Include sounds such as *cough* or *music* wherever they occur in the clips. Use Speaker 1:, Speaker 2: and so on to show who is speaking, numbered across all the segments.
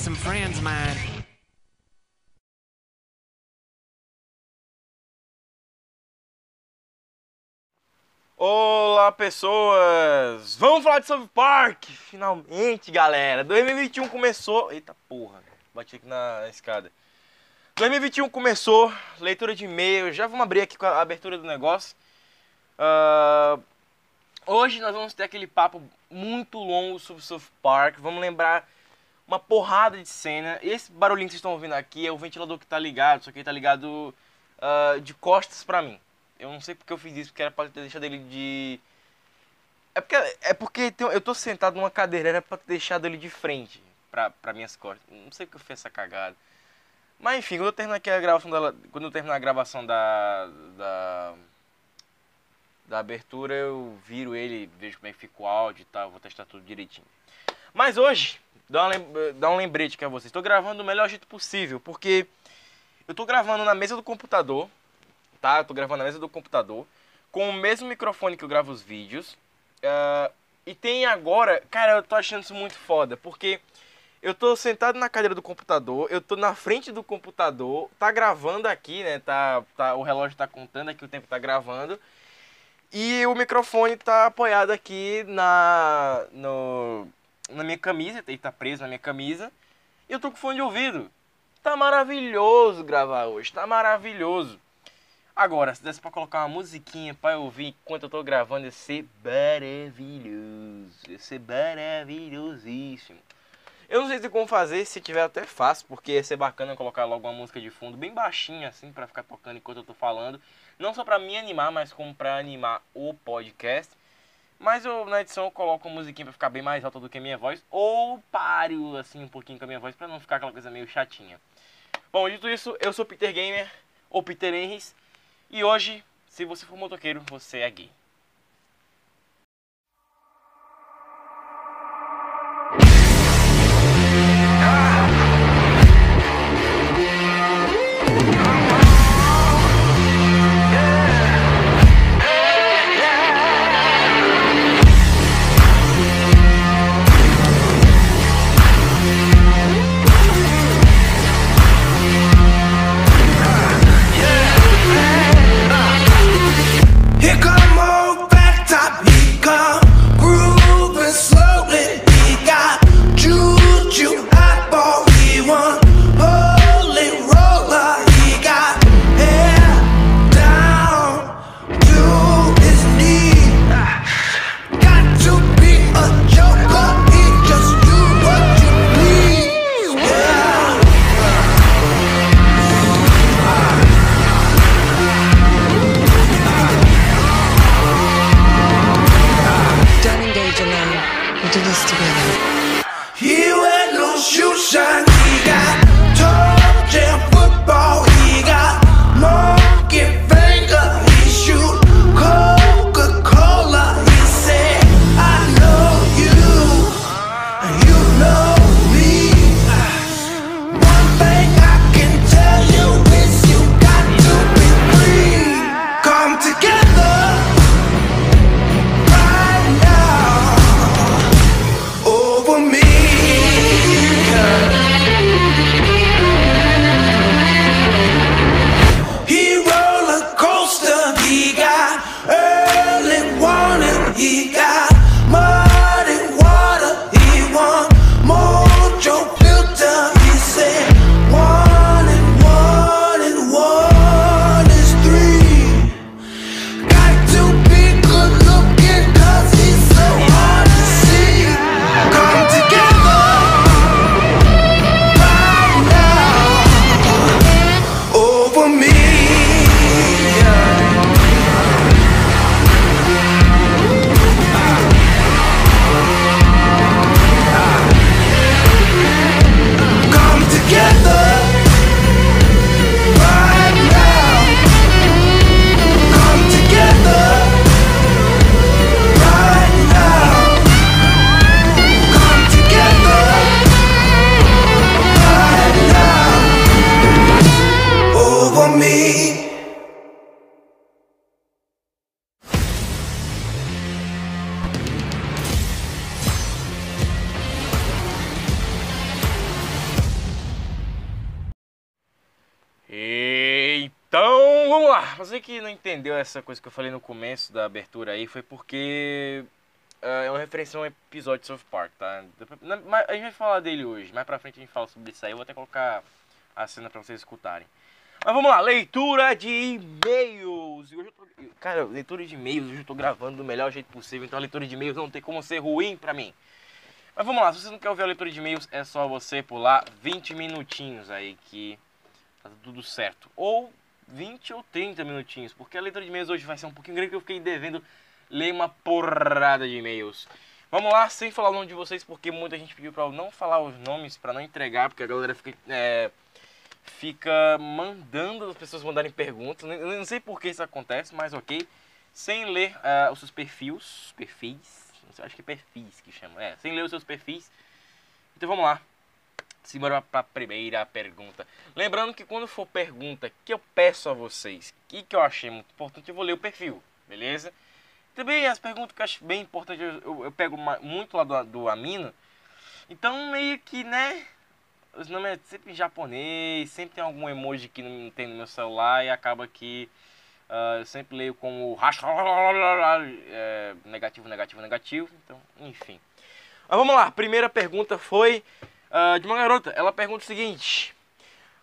Speaker 1: Some friends of mine.
Speaker 2: Olá, pessoas! Vamos falar de South Park! Finalmente, galera! 2021 começou. Eita porra, bati aqui na escada. 2021 começou, leitura de e-mail. Já vamos abrir aqui com a abertura do negócio. Ah, hoje nós vamos ter aquele papo muito longo sobre South Park. Vamos lembrar uma porrada de cena. Esse barulhinho que vocês estão ouvindo aqui é o ventilador que tá ligado, só que ele tá ligado ah, de costas pra mim. Eu não sei porque eu fiz isso, porque era pra ter deixado ele de. É porque, é porque eu tô sentado numa cadeira, era pra ter deixado ele de frente pra, pra minhas costas. Não sei porque eu fiz essa cagada. Mas enfim, quando eu terminar aqui a gravação dela. Quando eu terminar a gravação da. da. da abertura, eu viro ele, vejo como é que fica o áudio e tal, vou testar tudo direitinho. Mas hoje, dá, lem- dá um lembrete aqui a vocês. Tô gravando do melhor jeito possível, porque eu tô gravando na mesa do computador tá? Tô gravando na mesa do computador, com o mesmo microfone que eu gravo os vídeos. ah, e tem agora, cara, eu tô achando isso muito foda, porque eu tô sentado na cadeira do computador, eu tô na frente do computador, tá gravando aqui, né? Tá, tá, o relógio tá contando aqui o tempo tá gravando. E o microfone tá apoiado aqui na, no, na minha camisa, ele tá preso na minha camisa. E eu tô com fone de ouvido. Tá maravilhoso gravar hoje, tá maravilhoso. Agora, se desse pra colocar uma musiquinha pra eu ouvir enquanto eu tô gravando, ia ser maravilhoso. Ia ser maravilhosíssimo. Eu não sei se como fazer, se tiver até fácil, porque ia ser bacana colocar logo uma música de fundo bem baixinha, assim, pra ficar tocando enquanto eu tô falando. Não só pra me animar, mas como pra animar o podcast. Mas eu, na edição eu coloco uma musiquinha pra ficar bem mais alta do que a minha voz. Ou paro, assim, um pouquinho com a minha voz pra não ficar aquela coisa meio chatinha. Bom, dito isso, eu sou Peter Gamer, ou Peter Henrys. E hoje, se você for motoqueiro, você é gay. Essa coisa que eu falei no começo da abertura aí, foi porque ah, é uma referência a um episódio de South Park, tá? Mas A gente vai falar dele hoje, mais pra frente a gente fala sobre isso aí, eu vou até colocar a cena pra vocês escutarem. Mas vamos lá, leitura de e-mails. Cara, leitura de e-mails, hoje eu tô gravando do melhor jeito possível, então a leitura de e-mails não tem como ser ruim pra mim. Mas vamos lá, se você não quer ouvir a leitura de e-mails, é só você pular 20 minutinhos aí que tá tudo certo. Ou 20 ou 30 minutinhos, porque a leitura de e-mails hoje vai ser um pouquinho grande, porque eu fiquei devendo ler uma porrada de e-mails. Vamos lá, sem falar o nome de vocês, porque muita gente pediu pra eu não falar os nomes, pra não entregar, porque a galera fica, é, fica mandando as pessoas mandarem perguntas. Eu não sei por que isso acontece, mas ok. Sem ler ah, os seus perfis, perfis, acho que é perfis que chama, é, sem ler os seus perfis. Então vamos lá. Simbora para a primeira pergunta. Lembrando que quando for pergunta que eu peço a vocês, que que eu achei muito importante, eu vou ler o perfil, beleza? Também as perguntas que eu acho bem importante, eu, eu- eu pego muito lá do, do Amino. Então meio que, né, os nomes é sempre em japonês, sempre tem algum emoji que não tem no meu celular e acaba que ah, eu sempre leio como é, negativo, negativo, negativo. Então, enfim. Mas vamos lá, primeira pergunta foi ah, de uma garota. Ela pergunta o seguinte: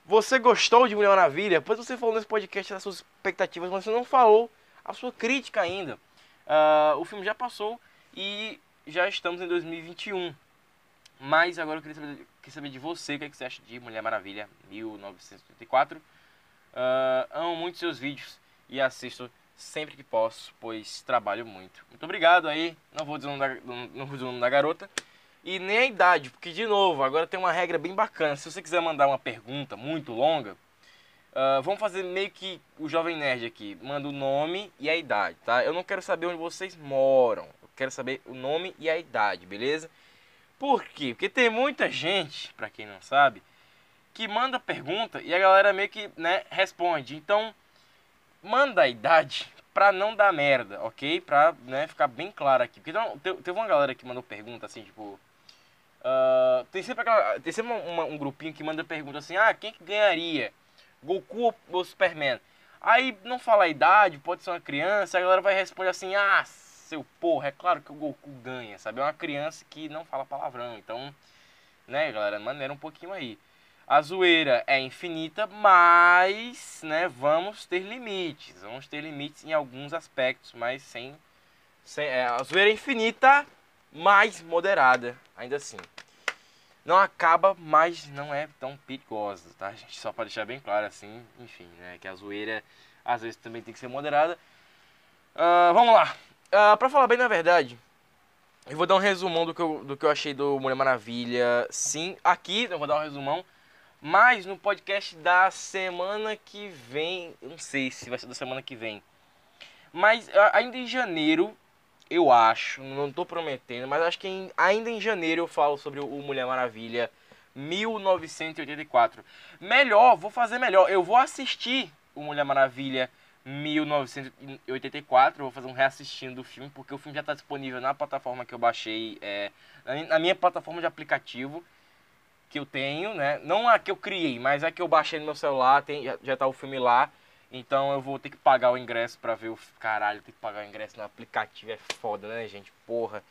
Speaker 2: Você gostou de Mulher Maravilha? Pois você falou nesse podcast das suas expectativas, mas você não falou a sua crítica ainda. Ah, o filme já passou e já estamos em 2021. Mas agora eu queria saber, queria saber de você o que, é que você acha de Mulher Maravilha 1984. Ah, amo muito seus vídeos e assisto sempre que posso, pois trabalho muito. Muito obrigado aí. Não vou dizer o nome da, não vou dizer o nome da garota. E nem a idade, porque de novo, agora tem uma regra bem bacana. Se você quiser mandar uma pergunta muito longa, ah, vamos fazer meio que o Jovem Nerd aqui. Manda o nome e a idade, tá? Eu não quero saber onde vocês moram. Eu quero saber o nome e a idade, beleza? Por quê? Porque tem muita gente, pra quem não sabe, que manda pergunta e a galera meio que, né, responde. Então, manda a idade pra não dar merda, ok? Pra, né, ficar bem claro aqui. Porque não, te- teve uma galera que mandou pergunta assim, tipo... ah, tem sempre, aquela, tem sempre uma- uma- um grupinho que manda pergunta assim, ah, quem que ganharia? Goku ou, Superman? Aí não fala a idade, pode ser uma criança, a galera vai responder assim, ah, seu porra, é claro que o Goku ganha, sabe? É uma criança que não fala palavrão, então, né, galera, maneira um pouquinho aí. A zoeira é infinita, mas, né, vamos ter limites. Vamos ter limites em alguns aspectos, mas sem. sem é, a zoeira é infinita, mas moderada, ainda assim. Não acaba, mas não é tão perigosa, tá, gente? Só para deixar bem claro, assim, enfim, né, que a zoeira às vezes também tem que ser moderada. Ah, vamos lá. Ah, pra falar bem na verdade, eu vou dar um resumão do que eu, do que eu achei do Mulher Maravilha. Sim, aqui eu vou dar um resumão. Mas no podcast da semana que vem, não sei se vai ser da semana que vem. Mas ah, ainda em janeiro, eu acho, não tô prometendo, mas acho que em- ainda em janeiro eu falo sobre o Mulher Maravilha 1984. Melhor, vou fazer melhor. Eu vou assistir o Mulher Maravilha 1984. Eu vou fazer um reassistindo do filme, porque o filme já está disponível na plataforma que eu baixei, é, na minha plataforma de aplicativo que eu tenho, né? Não a que eu criei, mas a que eu baixei no meu celular, tem, já, já tá o filme lá. Então eu vou ter que pagar o ingresso pra ver o. Caralho, ter que pagar o ingresso no aplicativo é foda, né, gente? Porra.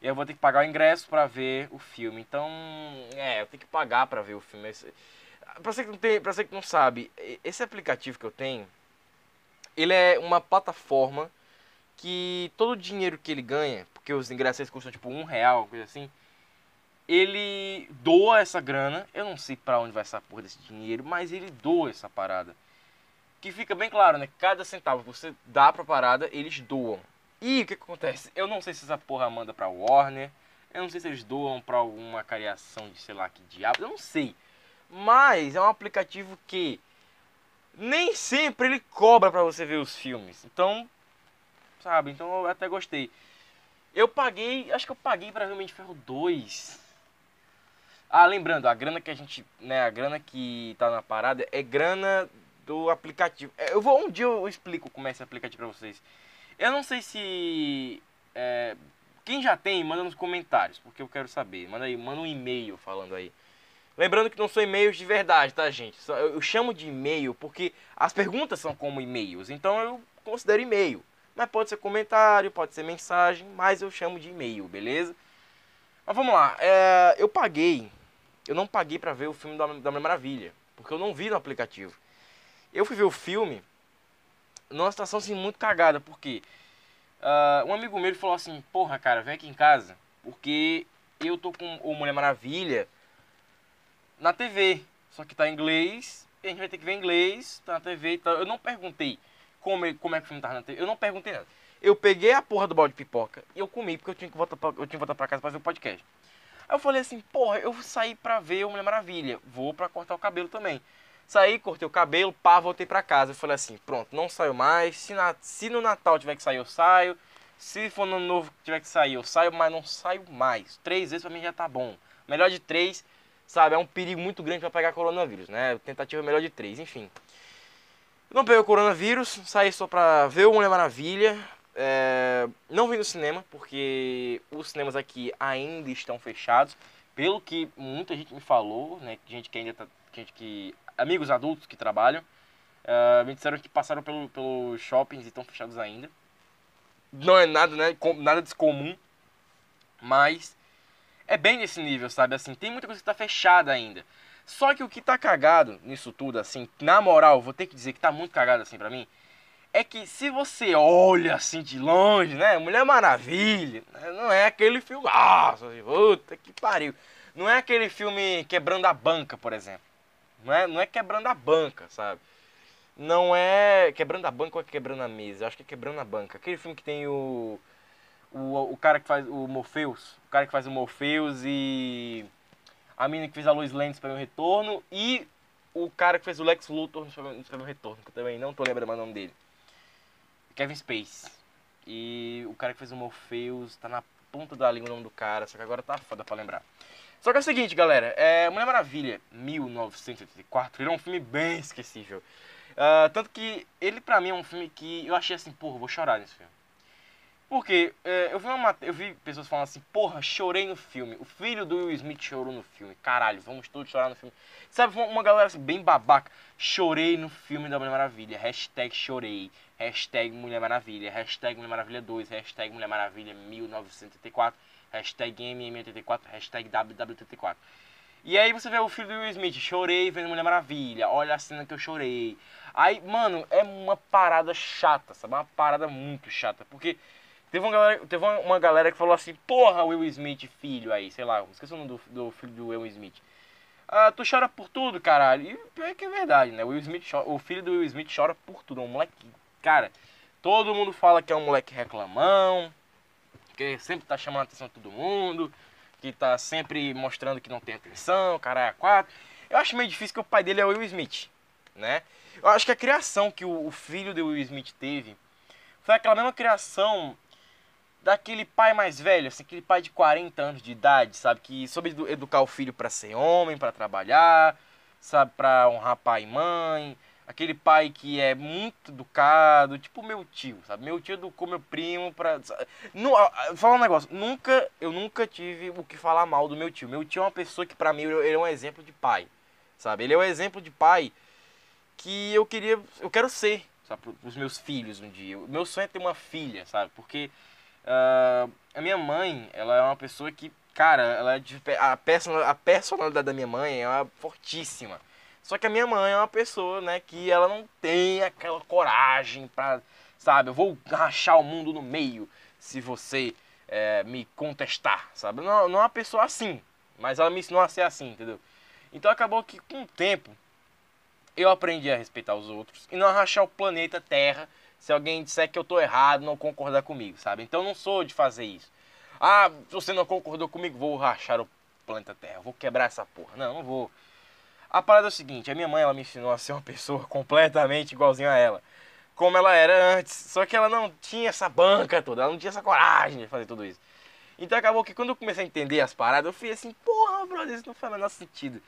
Speaker 2: E eu vou ter que pagar o ingresso pra ver o filme. Então, é, eu tenho que pagar pra ver o filme. Esse- Pra você que não, tem, pra você que não sabe, esse aplicativo que eu tenho, ele é uma plataforma que todo o dinheiro que ele ganha, porque os ingressos custam tipo um real, coisa assim, ele doa essa grana. Eu não sei pra onde vai essa porra desse dinheiro, mas ele doa essa parada. Que fica bem claro, né? Cada centavo que você dá pra parada, eles doam. E o que, que acontece? Eu não sei se essa porra manda pra Warner. Eu não sei se eles doam pra alguma cariação de sei lá que diabo. Eu não sei. Mas é um aplicativo que nem sempre ele cobra pra você ver os filmes. Então, sabe? Então eu até gostei. Eu paguei, acho que eu paguei pra ver Homem de Ferro 2. Ah, lembrando, a grana que a gente, né, a grana que tá na parada é grana do aplicativo. É, Eu vou um dia eu explico como é esse aplicativo pra vocês. Eu não sei se é, quem já tem, manda nos comentários, porque eu quero saber. Manda aí, manda um e-mail falando aí. Lembrando que não são e-mails de verdade, tá, gente? Eu, chamo de e-mail porque as perguntas são como e-mails, então eu considero e-mail. Mas pode ser comentário, pode ser mensagem, mas eu chamo de e-mail, beleza? Mas vamos lá, é, eu paguei, eu não paguei pra ver o filme da, da Maravilha, porque eu não vi no aplicativo. Eu fui ver o filme numa situação assim muito cagada, porque ah, um amigo meu falou assim, porra cara, vem aqui em casa, porque eu tô com o Mulher Maravilha na TV, só que tá em inglês, a gente vai ter que ver em inglês, tá na TV e tal. Eu não perguntei como, como é que o filme tava na TV, eu não perguntei nada. Eu peguei a porra do balde de pipoca e eu comi, porque eu tinha que voltar pra, eu tinha que voltar pra casa pra fazer o podcast. Aí eu falei assim, porra, eu sair pra ver o Mulher Maravilha, vou pra cortar o cabelo também. Saí, cortei o cabelo, pá, voltei pra casa. Eu falei assim, pronto, não saio mais. Se, na- se no Natal tiver que sair, eu saio. Se for no Ano novo tiver que sair, eu saio, mas não saio mais. Três vezes pra mim já tá bom. Melhor de três, sabe? É um perigo muito grande pra pegar coronavírus, né? Tentativa melhor de três, enfim. Não peguei o coronavírus, saí só pra ver o Mulher Maravilha. É, não vi no cinema, porque os cinemas aqui ainda estão fechados. Pelo que muita gente me falou, né? Gente que ainda tá. Gente que. Amigos adultos que trabalham. é, me disseram que passaram pelo, pelos shoppings e estão fechados ainda. Não é nada, né? Nada descomum. Mas é bem nesse nível, sabe? Assim, tem muita coisa que tá fechada ainda. Só que o que tá cagado nisso tudo, assim, na moral, vou ter que dizer que tá muito cagado assim pra mim, é que se você olha assim de longe, né? Mulher Maravilha, né, não é aquele filme. Ah, puta que pariu. Não é aquele filme quebrando a banca, por exemplo. Não é, não é quebrando a banca, sabe? Não é quebrando a banca ou é quebrando a mesa. Eu acho que é quebrando a banca. Aquele filme que tem o. O, o cara que faz o Morpheus. O cara que faz o Morpheus e. A mina que fez a Lois Lane no Superman Retorno. E o cara que fez o Lex Luthor no Retorno. Que eu também não tô lembrando o nome dele. Kevin Space. E o cara que fez o Morpheus tá na ponta da língua o nome do cara. Só que agora tá foda pra lembrar. Só que é o seguinte, galera. É, Mulher Maravilha, 1984, ele é um filme bem esquecível. Ah, tanto que ele pra mim é um filme que eu achei assim, porra, vou chorar nesse filme. Porque é, eu, vi uma, eu vi pessoas falando assim, porra, chorei no filme. O filho do Will Smith chorou no filme. Caralho, vamos todos chorar no filme. Sabe, uma galera assim, bem babaca. Chorei no filme da Mulher Maravilha. Hashtag chorei. Hashtag Mulher Maravilha. Hashtag Mulher Maravilha 2. Hashtag Mulher Maravilha 1984. Hashtag MM84. Hashtag WW84. E aí você vê o filho do Will Smith, chorei vendo Mulher Maravilha, olha a cena que eu chorei. Aí, mano, é uma parada chata, sabe? Uma parada muito chata. Porque teve uma galera, teve uma, galera que falou assim, porra, Will Smith, filho aí, sei lá, esqueci o nome do, do filho do Will Smith. Ah, tu chora por tudo, caralho. E é que é verdade, né? Will Smith chora- o filho do Will Smith chora por tudo. É um moleque. Cara, todo mundo fala que é um moleque reclamão, que sempre tá chamando a atenção de todo mundo, que tá sempre mostrando que não tem atenção, caralho, a quatro. Eu acho meio difícil que o pai dele é o Will Smith, né? Eu acho que a criação que o, filho do Will Smith teve foi aquela mesma criação daquele pai mais velho, assim, aquele pai de 40 anos de idade, sabe? Que soube edu- educar o filho pra ser homem, pra trabalhar, sabe? Pra honrar pai e mãe. Aquele pai que é muito educado, tipo meu tio, sabe? Meu tio educou meu primo pra. Não, falar um negócio, nunca, eu nunca tive o que falar mal do meu tio. Meu tio é uma pessoa que pra mim ele é um exemplo de pai, sabe? Ele é um exemplo de pai que eu queria, eu quero ser, sabe? Para os meus filhos um dia. O meu sonho é ter uma filha, sabe? Porque ah, a minha mãe, ela é uma pessoa que, cara, ela é de, a, person, a personalidade da minha mãe é uma fortíssima. Só que a minha mãe é uma pessoa, né, que ela não tem aquela coragem pra, sabe, eu vou rachar o mundo no meio se você eh, me contestar, sabe? Não, não é uma pessoa assim, mas ela me ensinou a ser assim, entendeu? Então acabou que com o tempo eu aprendi a respeitar os outros e não rachar o planeta Terra se alguém disser que eu tô errado, não concordar comigo, sabe? Então não sou de fazer isso. Ah, se você não concordou comigo, vou rachar o planeta Terra, vou quebrar essa porra. Não, não vou. A parada é o seguinte, a minha mãe ela me ensinou a ser uma pessoa *laughs* completamente igualzinha a ela. Como ela era antes. Só que ela não tinha essa banca toda, ela não tinha essa coragem de fazer tudo isso. Então acabou que quando eu comecei a entender as paradas, eu fui assim, porra, brother, isso não faz o menor sentido.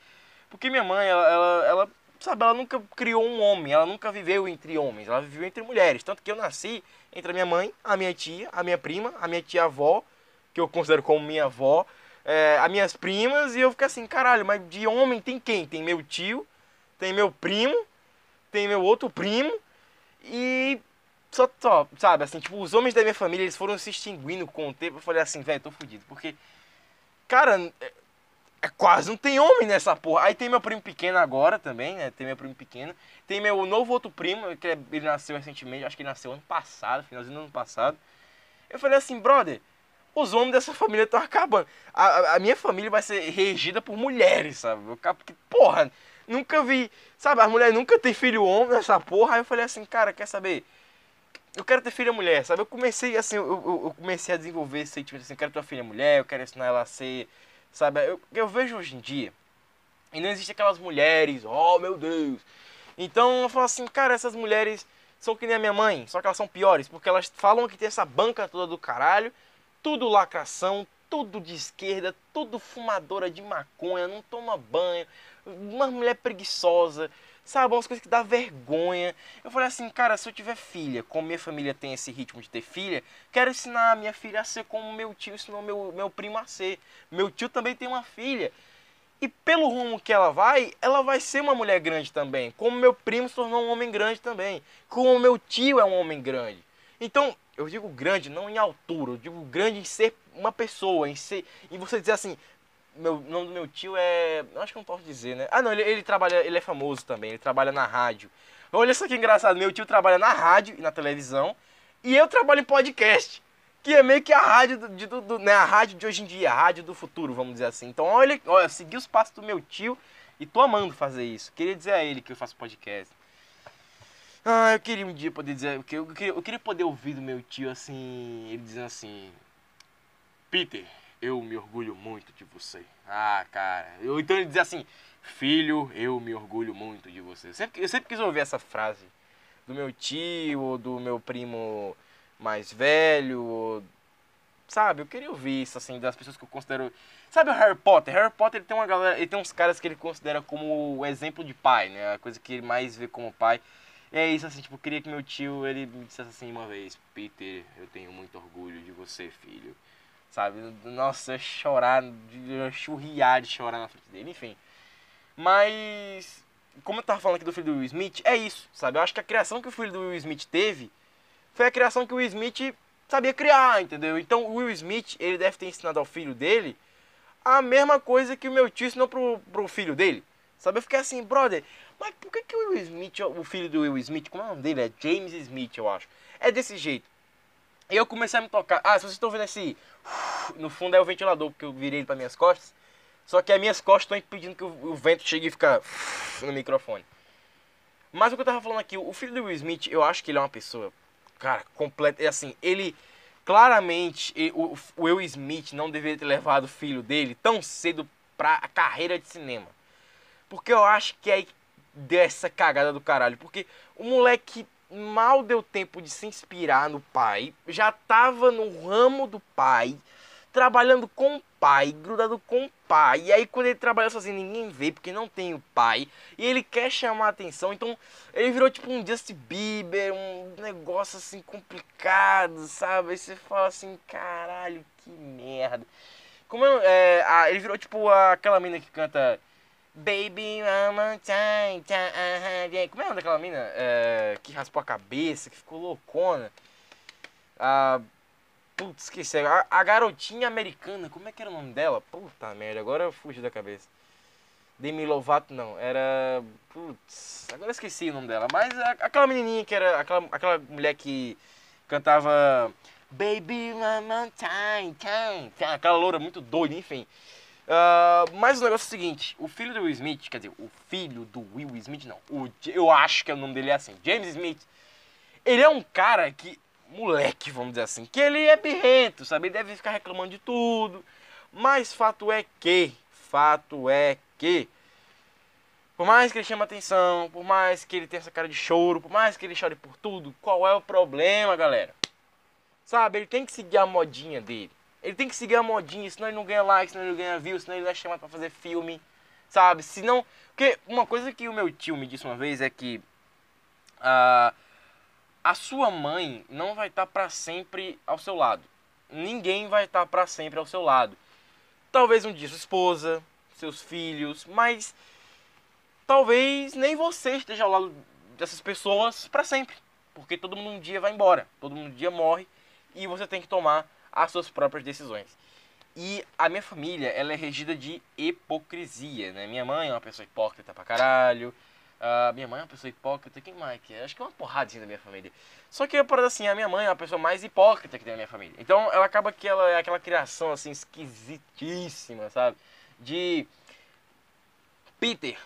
Speaker 2: Porque minha mãe, ela, ela, ela, sabe, ela nunca criou um homem, ela nunca viveu entre homens, ela viveu entre mulheres. Tanto que eu nasci entre a minha mãe, a minha tia, a minha prima, a minha tia-avó, que eu considero como minha avó, é, as minhas primas, e eu fiquei assim, caralho, mas de homem tem quem? Tem meu tio, tem meu primo, tem meu outro primo, e só, só, sabe, assim, tipo, os homens da minha família, eles foram se extinguindo com o tempo, eu falei assim, velho, tô fudido, porque, cara, é, é quase não tem homem nessa porra. Aí tem meu primo pequeno agora também, né, tem meu primo pequeno, tem meu novo outro primo, que é- ele nasceu recentemente, acho que ele nasceu ano passado, finalzinho do ano passado, eu falei assim, brother, os homens dessa família estão acabando. A, a- minha família vai ser regida por mulheres, sabe? Eu, porque, porra, nunca vi. Sabe, as mulheres nunca têm filho homem nessa porra. Aí eu falei assim, cara, quer saber? Eu quero ter filha mulher, sabe? Eu comecei assim, eu, eu- eu comecei a desenvolver esse sentimento assim, eu quero ter uma filha mulher, eu quero ensinar ela a ser. Sabe? Eu, eu vejo hoje em dia. E não existe aquelas mulheres, oh meu Deus. Então eu falo assim, cara, essas mulheres são que nem a minha mãe, só que elas são piores, porque elas falam que tem essa banca toda do caralho, tudo lacração, tudo de esquerda, tudo fumadora de maconha, não toma banho, uma mulher preguiçosa, sabe, umas coisas que dá vergonha. Eu falei assim, cara, se eu tiver filha, como minha família tem esse ritmo de ter filha, quero ensinar a minha filha a ser como meu tio ensinou meu, meu primo a ser. Meu tio também tem uma filha. E pelo rumo que ela vai, ela vai ser uma mulher grande também. Como meu primo se tornou um homem grande também. Como meu tio é um homem grande. Então, eu digo grande não em altura, eu digo grande em ser uma pessoa, em ser. Em você dizer assim, meu o nome do meu tio é. Acho que não posso dizer, né? Ah não, ele, ele trabalha, ele é famoso também, ele trabalha na rádio. Olha só que engraçado, meu tio trabalha na rádio e na televisão, e eu trabalho em podcast. Que é meio que a rádio do, de- do- né, a rádio de hoje em dia, a rádio do futuro, vamos dizer assim. Então, olha, olha, segui os passos do meu tio e tô amando fazer isso. Queria dizer a ele que eu faço podcast. Ah, eu queria um dia poder dizer, eu queria, eu queria, poder ouvir do meu tio assim, ele dizendo assim: Peter, eu me orgulho muito de você. Ah, cara. Eu, então ele dizer assim: Filho, eu me orgulho muito de você. Eu sempre, eu sempre quis ouvir essa frase do meu tio ou do meu primo mais velho. Ou, sabe, eu queria ouvir isso assim das pessoas que eu considero. Sabe o Harry Potter? Harry Potter ele tem uma galera, ele tem uns caras que ele considera como o exemplo de pai, né? A coisa que ele mais vê como pai. E é isso assim, tipo, queria que meu tio ele me dissesse assim uma vez, Peter, eu tenho muito orgulho de você, filho. Sabe? Nossa, chorar, churriar de chorar na frente dele, enfim. Mas, como eu tava falando aqui do filho do Will Smith, é isso, sabe? Eu acho que a criação que o filho do Will Smith teve foi a criação que o Will Smith sabia criar, entendeu? Então o Will Smith, ele deve ter ensinado ao filho dele a mesma coisa que o meu tio ensinou pro, pro filho dele. Sabe? Eu fiquei assim, brother, mas por que, que o Will Smith, o filho do Will Smith, como é o nome dele? É James Smith, eu acho. É desse jeito. E eu comecei a me tocar. Ah, se vocês estão vendo esse. No fundo é o ventilador, porque eu virei ele para minhas costas. Só que as minhas costas estão impedindo que o, vento chegue e fica no microfone. Mas o que eu tava falando aqui, o filho do Will Smith, eu acho que ele é uma pessoa, cara, completa. É assim, ele. Claramente, o, o Will Smith não deveria ter levado o filho dele tão cedo pra a carreira de cinema. Porque eu acho que aí deu essa cagada do caralho. Porque o moleque mal deu tempo de se inspirar no pai, já tava no ramo do pai, trabalhando com o pai, grudado com o pai. E aí quando ele trabalha sozinho, ninguém vê, porque não tem o pai. E ele quer chamar a atenção, então ele virou tipo um Justin Bieber, um negócio assim complicado, sabe? Aí você fala assim, caralho, que merda. Como é, é, a- ele virou tipo aquela mina que canta Baby more time, time. Como é o nome daquela mina? É, que raspou a cabeça, que ficou loucona. Ah, putz, esqueci. A, a garotinha americana, como é que era o nome dela? Puta merda, agora eu fugi da cabeça. Demi Lovato não, era. Putz, agora esqueci o nome dela. Mas a- aquela menininha que era. Aquela, aquela mulher que cantava. Baby, more time, time, time. Aquela loura muito doida, enfim. Ah, mas o negócio é o seguinte: o filho do Will Smith, quer dizer, o filho do Will Smith, não. O, eu acho que o nome dele é assim: James Smith. Ele é um cara que. Moleque, vamos dizer assim. Que ele é birrento, sabe? Ele deve ficar reclamando de tudo. Mas fato é que. Fato é que. Por mais que ele chame atenção, por mais que ele tenha essa cara de choro, por mais que ele chore por tudo, qual é o problema, galera? Sabe, ele tem que seguir a modinha dele. Ele tem que seguir a modinha, senão ele não ganha like, senão ele não ganha view, senão ele não é chamado pra fazer filme. Sabe? Senão. Porque uma coisa que o meu tio me disse uma vez é que. ah, a sua mãe não vai estar pra sempre ao seu lado. Ninguém vai estar pra sempre ao seu lado. talvez um dia sua esposa, seus filhos, mas talvez nem você esteja ao lado dessas pessoas para sempre, porque todo mundo um dia vai embora, todo mundo um dia morre e você tem que tomar as suas próprias decisões. E a minha família, ela é regida de hipocrisia, né? Minha mãe é uma pessoa hipócrita pra caralho. A minha mãe é uma pessoa hipócrita. Quem mais que é? Acho que é uma porradinha da minha família. Só que, por assim, a minha mãe é a pessoa mais hipócrita que tem na minha família. Então, ela acaba que ela é aquela criação, assim, esquisitíssima, sabe? De... Peter,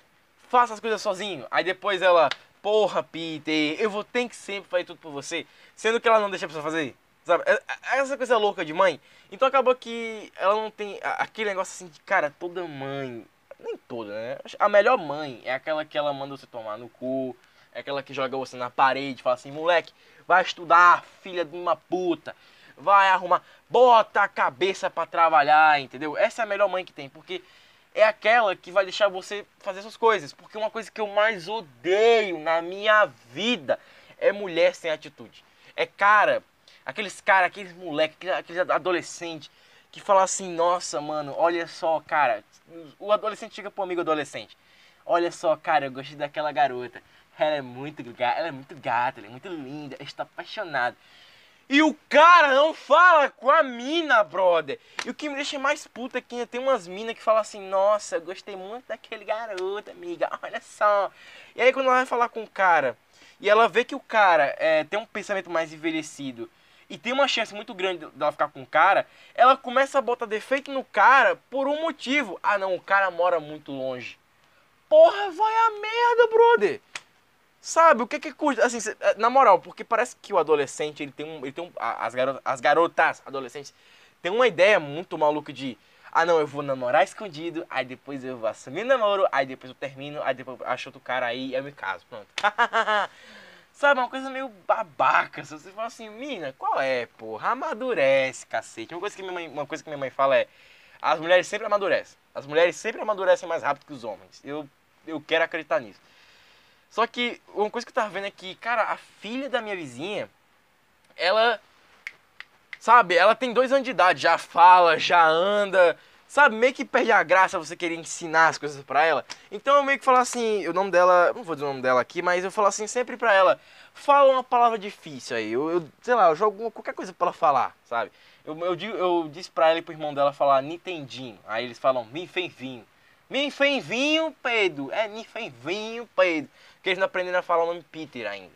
Speaker 2: faça as coisas sozinho. Aí depois ela... Porra, Peter, eu vou ter que sempre fazer tudo por você. Sendo que ela não deixa a pessoa fazer. Sabe? É- é Essa coisa louca de mãe. Então acaba que ela não tem aquele negócio assim de, cara, toda mãe. Nem toda, né? A melhor mãe é aquela que ela manda você tomar no cu. É aquela que joga você na parede, fala assim, moleque, vai estudar, filha de uma puta. Vai arrumar, bota a cabeça pra trabalhar, entendeu? Essa é a melhor mãe que tem, porque é aquela que vai deixar você fazer suas coisas. Porque uma coisa que eu mais odeio na minha vida é mulher sem atitude. É cara, aqueles cara, aqueles moleque, aqueles- adolescentes que falam assim, nossa, mano, olha só, cara. O adolescente chega pro amigo adolescente. Olha só, cara, eu gostei daquela garota. Ela é muito gata, ela é muito gata, ela é muito linda, estou apaixonado. E o cara não fala com a mina, brother. E o que me deixa mais puta é que tem umas minas que falam assim, nossa, gostei muito daquele garoto, amiga, *laughs* olha só. E aí quando ela vai falar com o cara, e ela vê que o cara é, tem um pensamento mais envelhecido, e tem uma chance muito grande dela ficar com o cara, ela começa a botar defeito no cara por um motivo. Ah não, o cara mora muito longe. Porra, vai a merda, brother. Sabe, o que que custa? Assim, eh, na moral, porque parece que o adolescente, ele tem um. Ele tem um as, garotas, as garotas adolescentes tem uma ideia muito maluca de. Ah não, eu vou namorar escondido, aí depois eu vou assumir namoro, aí depois eu termino, aí depois eu acho outro cara aí e eu me caso. Pronto. *laughs* Sabe, uma coisa meio babaca. Se você fala assim, mina, qual é, porra? Amadurece, cacete. Uma coisa que minha mãe, uma coisa que minha mãe fala é. As mulheres sempre amadurecem. As mulheres sempre amadurecem mais rápido que os homens. Eu, eu quero acreditar nisso. Só que uma coisa que eu tava vendo é que, cara, a filha da minha vizinha, ela. Sabe, ela tem dois anos de idade, já fala, já anda. Sabe, meio que perde a graça você querer ensinar as coisas pra ela. Então eu meio que falo assim, o nome dela, não vou dizer o nome dela aqui, mas eu falo assim sempre pra ela, fala uma palavra difícil aí. Eu, eu sei lá, eu jogo qualquer coisa pra ela falar, sabe? Eu, eu, digo- eu disse pra ela e pro irmão dela falar Nintendinho. Aí eles falam Minfenvinho. Minfenvinho, Pedro. É Minfenvinho, Pedro. Porque eles não aprenderam a falar o nome Peter ainda.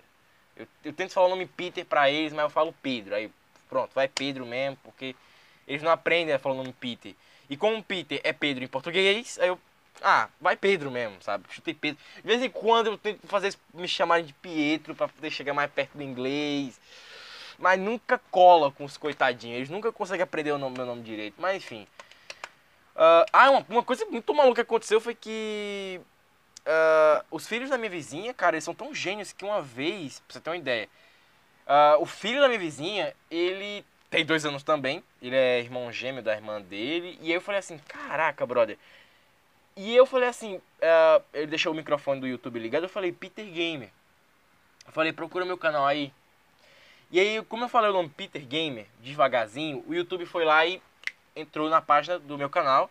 Speaker 2: Eu, eu tento falar o nome Peter pra eles, mas eu falo Pedro. Aí pronto, vai Pedro mesmo, porque eles não aprendem a falar o nome Peter. E como Peter é Pedro em português, aí eu. Ah, vai Pedro mesmo, sabe? Chutei Pedro. De vez em quando eu tento fazer me chamarem de Pietro pra poder chegar mais perto do inglês. Mas nunca cola com os coitadinhos. Eles nunca conseguem aprender o nome- meu nome direito. Mas enfim. Ah, ah, uma, uma coisa muito maluca que aconteceu foi que. ah, os filhos da minha vizinha, cara, eles são tão gênios que uma vez, pra você ter uma ideia. ah, o filho da minha vizinha, ele tem dois anos também. Ele é irmão gêmeo da irmã dele. E aí eu falei assim: caraca, brother. E eu falei assim: ah, ele deixou o microfone do YouTube ligado. Eu falei: Peter Gamer. Eu falei: procura meu canal aí. E aí, como eu falei o nome Peter Gamer, devagarzinho, o YouTube foi lá e entrou na página do meu canal.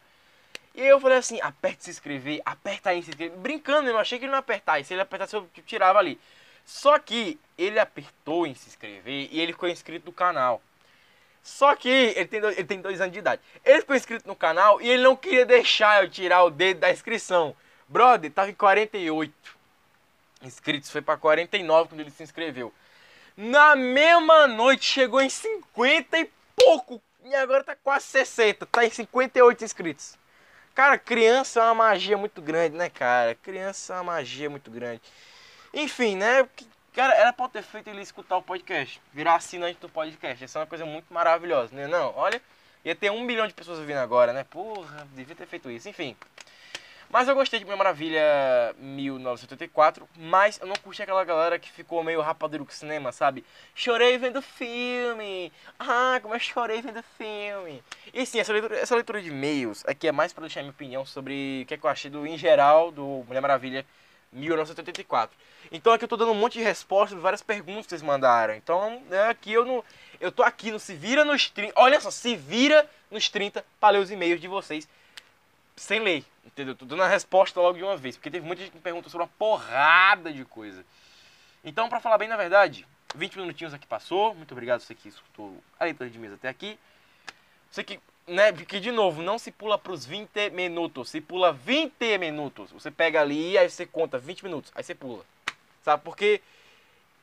Speaker 2: E aí eu falei assim, aperta se inscrever, aperta aí se inscrever. Brincando, eu achei que ele não apertar. E se ele apertasse, eu tirava ali. Só que ele apertou em se inscrever e ele ficou inscrito no canal. Só que ele tem, dois, ele tem dois anos de idade. Ele ficou inscrito no canal e ele não queria deixar eu tirar o dedo da inscrição. Brother, tava em 48 inscritos. Foi pra 49 quando ele se inscreveu. Na mesma noite chegou em 50 e pouco. E agora tá quase 60. Tá em 58 inscritos. Cara, criança é uma magia muito grande, né, cara? Criança é uma magia muito grande. Enfim, né? Cara, era pra eu ter feito ele escutar o podcast. Virar assinante do podcast. Essa é uma coisa muito maravilhosa, né? Não, olha. Ia ter um milhão de pessoas ouvindo agora, né? Porra, devia ter feito isso. Enfim. Mas eu gostei de Mulher Maravilha 1984, mas eu não curti aquela galera que ficou meio rapadeiro com cinema, sabe? Chorei vendo filme. Ah, como eu chorei vendo filme. E sim, essa leitura, essa leitura de e-mails aqui é mais pra deixar minha opinião sobre o que, é que eu achei do, em geral, do Mulher Maravilha 1984. Então aqui eu tô dando um monte de respostas, várias perguntas que vocês mandaram. Então, né, aqui eu não. Eu tô aqui no Se Vira nos 30. Olha só, Se Vira nos 30 para ler os e-mails de vocês sem ler, entendeu? Tô dando a resposta logo de uma vez, porque teve muita gente que me perguntou sobre uma porrada de coisa. Então, pra falar bem na verdade, 20 minutinhos aqui passou. Muito obrigado você que escutou a leitura de mesa até aqui. Você que, né, porque de novo, não se pula pros 20 minutos, se pula 20 minutos. Você pega ali, aí você conta 20 minutos, aí você pula. Sabe? Porque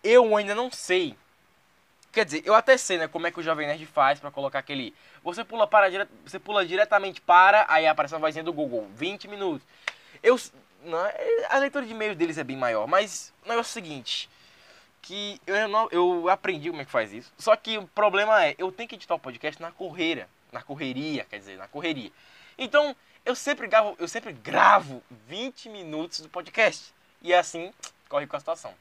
Speaker 2: eu ainda não sei. Quer dizer, eu até sei, né, como é que o Jovem Nerd faz pra colocar aquele. Você pula para você pula diretamente para, aí aparece uma vozinha do Google, 20 minutos. Eu não, é- a leitura de e-mails deles é bem maior, mas o negócio é o seguinte, que eu não, eu aprendi como é que faz isso. Só que o problema é, eu tenho que editar o podcast na correria, na correria, quer dizer, na correria. Então, eu sempre gravo, eu sempre gravo 20 minutos do podcast. E assim, corre com a situação.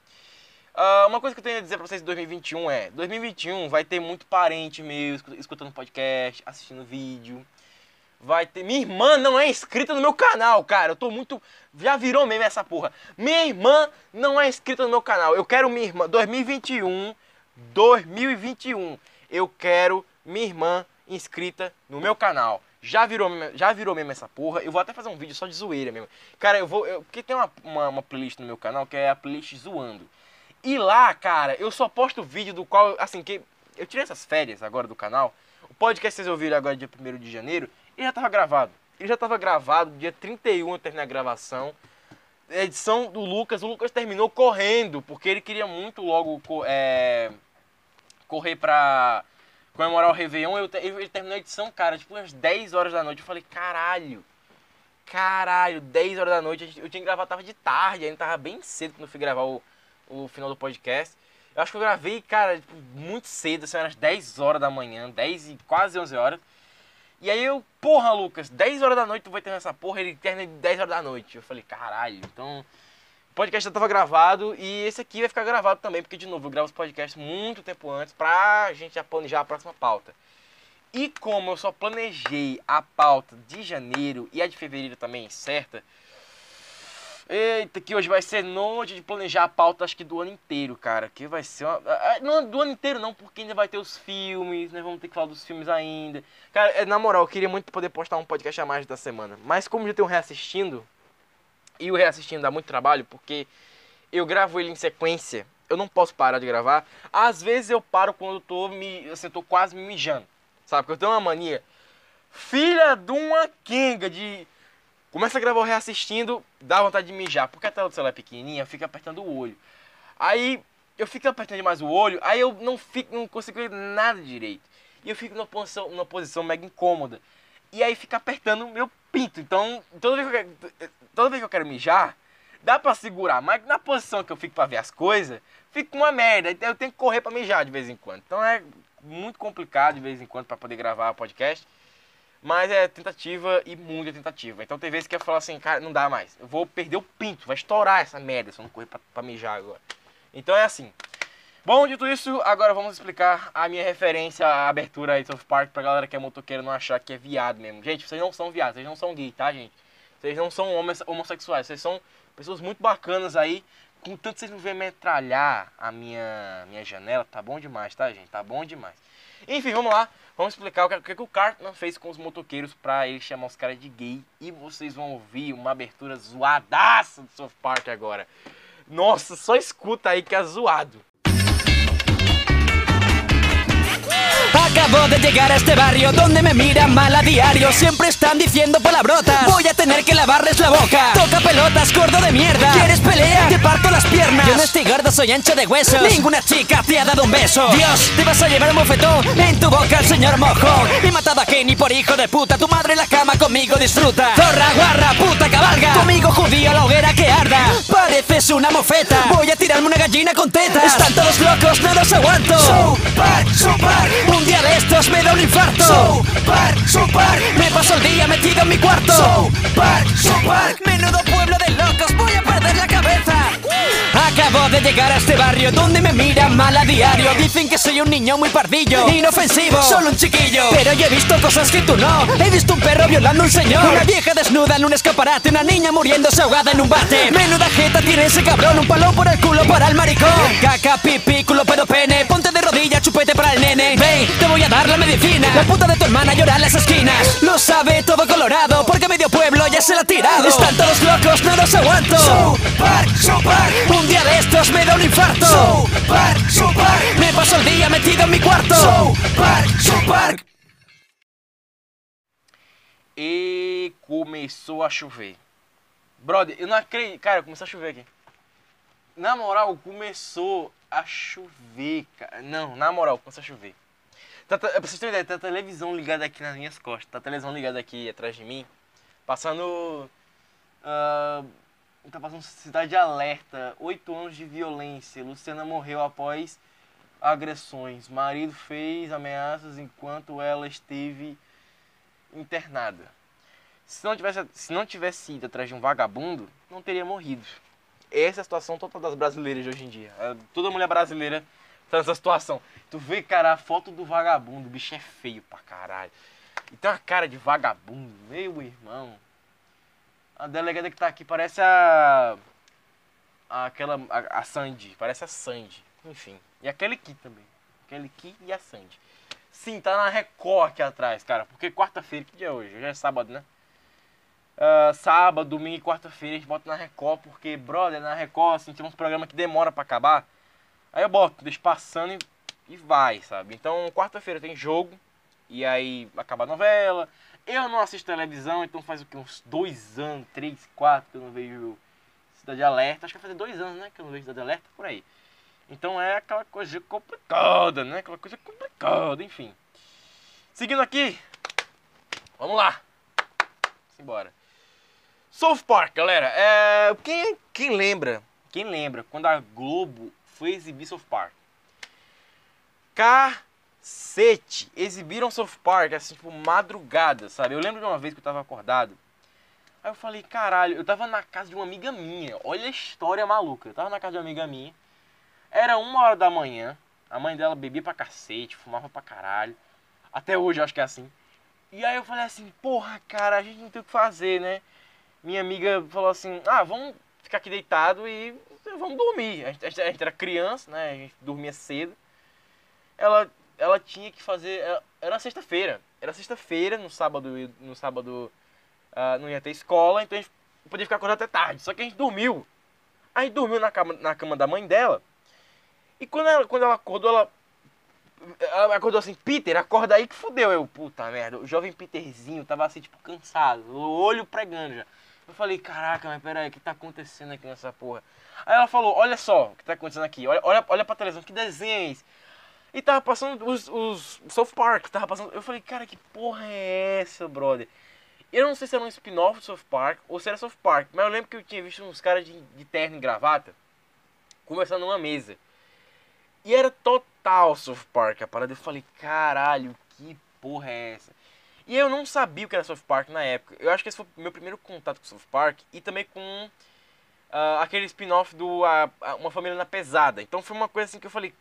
Speaker 2: Ah, uma coisa que eu tenho a dizer pra vocês de 2021 é: 2021 vai ter muito parente meu escu- escutando podcast, assistindo vídeo. Vai ter. Minha irmã não é inscrita no meu canal, cara. Eu tô muito. Já virou meme essa porra. Minha irmã não é inscrita no meu canal. Eu quero minha irmã. 2021. 2021. Eu quero minha irmã inscrita no meu canal. Já virou, já virou mesmo essa porra. Eu vou até fazer um vídeo só de zoeira mesmo. Cara, eu vou. Eu, porque tem uma, uma, uma playlist no meu canal que é a playlist zoando. E lá, cara, eu só posto vídeo do qual, assim, que eu tirei essas férias agora do canal. O podcast que vocês ouviram agora dia 1 de janeiro, ele já tava gravado. Ele já tava gravado, dia 31 eu terminei a gravação. A edição do Lucas, o Lucas terminou correndo, porque ele queria muito logo é, correr pra comemorar o Réveillon. Eu, te- ele terminou a edição, cara, tipo umas 10 horas da noite. Eu falei, caralho, caralho, 10 horas da noite. Eu tinha que gravar, tava de tarde, ainda tava bem cedo quando eu fui gravar o, o final do podcast. Eu acho que eu gravei, cara, tipo, muito cedo, assim, umas 10 horas da manhã, 10 e quase 11 horas. E aí eu, porra, Lucas, 10 horas da noite tu vai ter essa porra, ele termina de 10 horas da noite. Eu falei, caralho, então. O podcast já tava gravado e esse aqui vai ficar gravado também, porque, de novo, eu gravo os podcasts muito tempo antes pra gente já planejar a próxima pauta. E como eu só planejei a pauta de janeiro e a de fevereiro também certa, Eita, que hoje vai ser noite de planejar a pauta, acho que do ano inteiro, cara. Que vai ser uma. Não, do ano inteiro não, porque ainda vai ter os filmes, né? Vamos ter que falar dos filmes ainda. Cara, é, na moral, eu queria muito poder postar um podcast a mais da semana. Mas como já um reassistindo, e o reassistindo dá muito trabalho, porque eu gravo ele em sequência, eu não posso parar de gravar. Às vezes eu paro quando eu tô me. Assim, eu tô quase me mijando. Sabe? Porque eu tenho uma mania. Filha de uma quenga de. Começa a gravar o reassistindo, dá vontade de mijar. Porque a tela do celular é pequenininha, fica apertando o olho. Aí eu fico apertando demais o olho, aí eu não fico, não consigo ver nada direito. E eu fico numa posição, numa posição mega incômoda. E aí fica apertando o meu pinto. Então, toda vez que eu quero, toda vez que eu quero mijar, dá pra segurar. Mas na posição que eu fico pra ver as coisas, fica uma merda. Então eu tenho que correr pra mijar de vez em quando. Então é muito complicado de vez em quando pra poder gravar podcast. Mas é tentativa e muita tentativa. Então tem vezes que eu falo assim, cara, não dá mais. Eu vou perder o pinto, vai estourar essa merda se eu não correr pra, pra mijar agora. Então é assim. Bom, dito isso, agora vamos explicar a minha referência à abertura aí de South Park pra galera que é motoqueira não achar que é viado mesmo. Gente, vocês não são viados, vocês não são gay, tá, gente? Vocês não são homo- homossexuais, vocês são pessoas muito bacanas aí. Contanto vocês não verem metralhar a minha, minha janela, tá bom demais, tá, gente? Tá bom demais. Enfim, vamos lá. Vamos explicar o que, o que que o Cartman fez com os motoqueiros pra ele chamar os caras de gay. E vocês vão ouvir uma abertura zoadaça do South Park agora. Nossa, só escuta aí que é zoado. Woo!
Speaker 3: Acabo de llegar a este barrio donde me miran mal a diario. Siempre están diciendo palabrotas. Voy a tener que lavarles la boca. Toca pelotas, gordo de mierda. ¿Quieres pelea? Te parto las piernas. Yo no estoy gordo, soy ancho de huesos. Ninguna chica te ha dado un beso. Dios, te vas a llevar un bofetón en tu boca el señor mojo. He matado a Kenny por hijo de puta. Tu madre en la cama conmigo disfruta. Zorra, guarra, puta cabalga. Tu amigo judío la hoguera que arda. Pareces una mofeta. Voy a tirarme una gallina con tetas. Están todos locos, no los aguanto. So Park. Un día de estos me da un infarto. So Park, so Park. Me paso el día metido en mi cuarto. So Park, so Park. Menudo pueblo de locos, voy a perder la cabeza. Acabo de llegar a este barrio donde me miran mal a diario. Dicen que soy un niño muy pardillo, inofensivo, solo un chiquillo. Pero yo he visto cosas que tú no. He visto un perro violando a un señor, una vieja desnuda en un escaparate, una niña muriéndose ahogada en un bate. Menuda jeta tiene ese cabrón, un palo por el culo para el maricón. Caca, pipí, culo, pedo, pene. Ponte de rodillas rodilla, chupete para el nene. Ven, te voy a dar la medicina. La puta de tu hermana llora en las esquinas. Lo sabe todo colorado, porque medio pueblo ya se la ha tirado. Están todos locos, no los aguanto. South Park. Un estos me da un infarto. South Park, South Park. Me paso el día metido en mi cuarto. South Park, South Park.
Speaker 2: E começou a chover. Brother, eu não acredito. Cara, começou a chover aqui. Na moral, começou a chover, cara. Não, na moral, começou a chover. Tá, tá, pra vocês terem ideia, tá a televisão ligada aqui nas minhas costas. Tá a televisão ligada aqui atrás de mim. Passando. ah, tá passando Cidade Alerta. Oito anos de violência. Luciana morreu após agressões. Marido fez ameaças enquanto ela esteve internada. Se não tivesse, se não tivesse ido atrás de um vagabundo, não teria morrido. Essa é a situação total das brasileiras de hoje em dia. É, Toda mulher brasileira tá nessa situação. Tu vê, cara, a foto do vagabundo, o bicho é feio pra caralho. E tem uma cara de vagabundo, meu irmão. A delegada que tá aqui parece a. a- aquela. A, a Sandy. Parece a Sandy. Enfim. E a Kelly Key também. Kelly Key e a Sandy. Sim, tá na Record aqui atrás, cara. Porque quarta-feira, que dia é hoje? Hoje é sábado, né? Ah, sábado, domingo e quarta-feira a gente bota na Record, porque, brother, na Record, assim, tem uns programas que demora pra acabar. Aí eu boto, deixo passando e, e vai, sabe? Então, quarta-feira tem jogo, e aí acaba a novela. Eu não assisto televisão, então faz o que? Uns dois anos, três, quatro que eu não vejo Cidade Alerta. Acho que vai fazer dois anos, né? Que eu não vejo Cidade Alerta, por aí. Então é aquela coisa complicada, né? Aquela coisa complicada, enfim. Seguindo aqui, vamos lá. Simbora. South Park, galera. É, quem, quem lembra? Quem lembra quando a Globo foi exibir South Park? Cacete! Exibiram South Park, assim, tipo, madrugada, sabe? Eu lembro de uma vez que eu tava acordado. Aí eu falei, caralho, eu tava na casa de uma amiga minha. Olha a história maluca. Eu tava na casa de uma amiga minha. Era uma hora da manhã. A mãe dela bebia pra cacete, fumava pra caralho. Até hoje eu acho que é assim. E aí eu falei assim, porra, cara, a gente não tem o que fazer, né? Minha amiga falou assim, ah, vamos ficar aqui deitado e vamos dormir. A gente, a gente- era criança, né? A gente dormia cedo. Ela, ela tinha que fazer. Era sexta-feira. Era sexta-feira, no sábado, no sábado ah, não ia ter escola, então a gente podia ficar acordado até tarde. Só que a gente dormiu. A gente dormiu na cama, na cama da mãe dela. E quando ela, quando ela acordou, ela, ela acordou assim, Peter, acorda aí que fudeu. Eu, puta merda, o jovem Peterzinho tava assim, tipo, cansado, o olho pregando já. Eu falei, caraca, mas peraí, o que tá acontecendo aqui nessa porra? Aí ela falou, olha só o que tá acontecendo aqui, olha, olha, olha pra televisão, que desenho é esse? E tava passando os, os South Park, tava passando. Eu falei, cara, que porra é essa, brother? Eu não sei se era um spin-off do South Park ou se era South Park, mas eu lembro que eu tinha visto uns caras de, de terno e gravata conversando numa mesa. E era total South Park a parada. Eu falei, caralho, que porra é essa? E eu não sabia o que era South Park na época. Eu acho que esse foi o meu primeiro contato com South Park e também com ah, aquele spin-off do ah, Uma Família na Pesada. Então foi uma coisa assim que eu falei,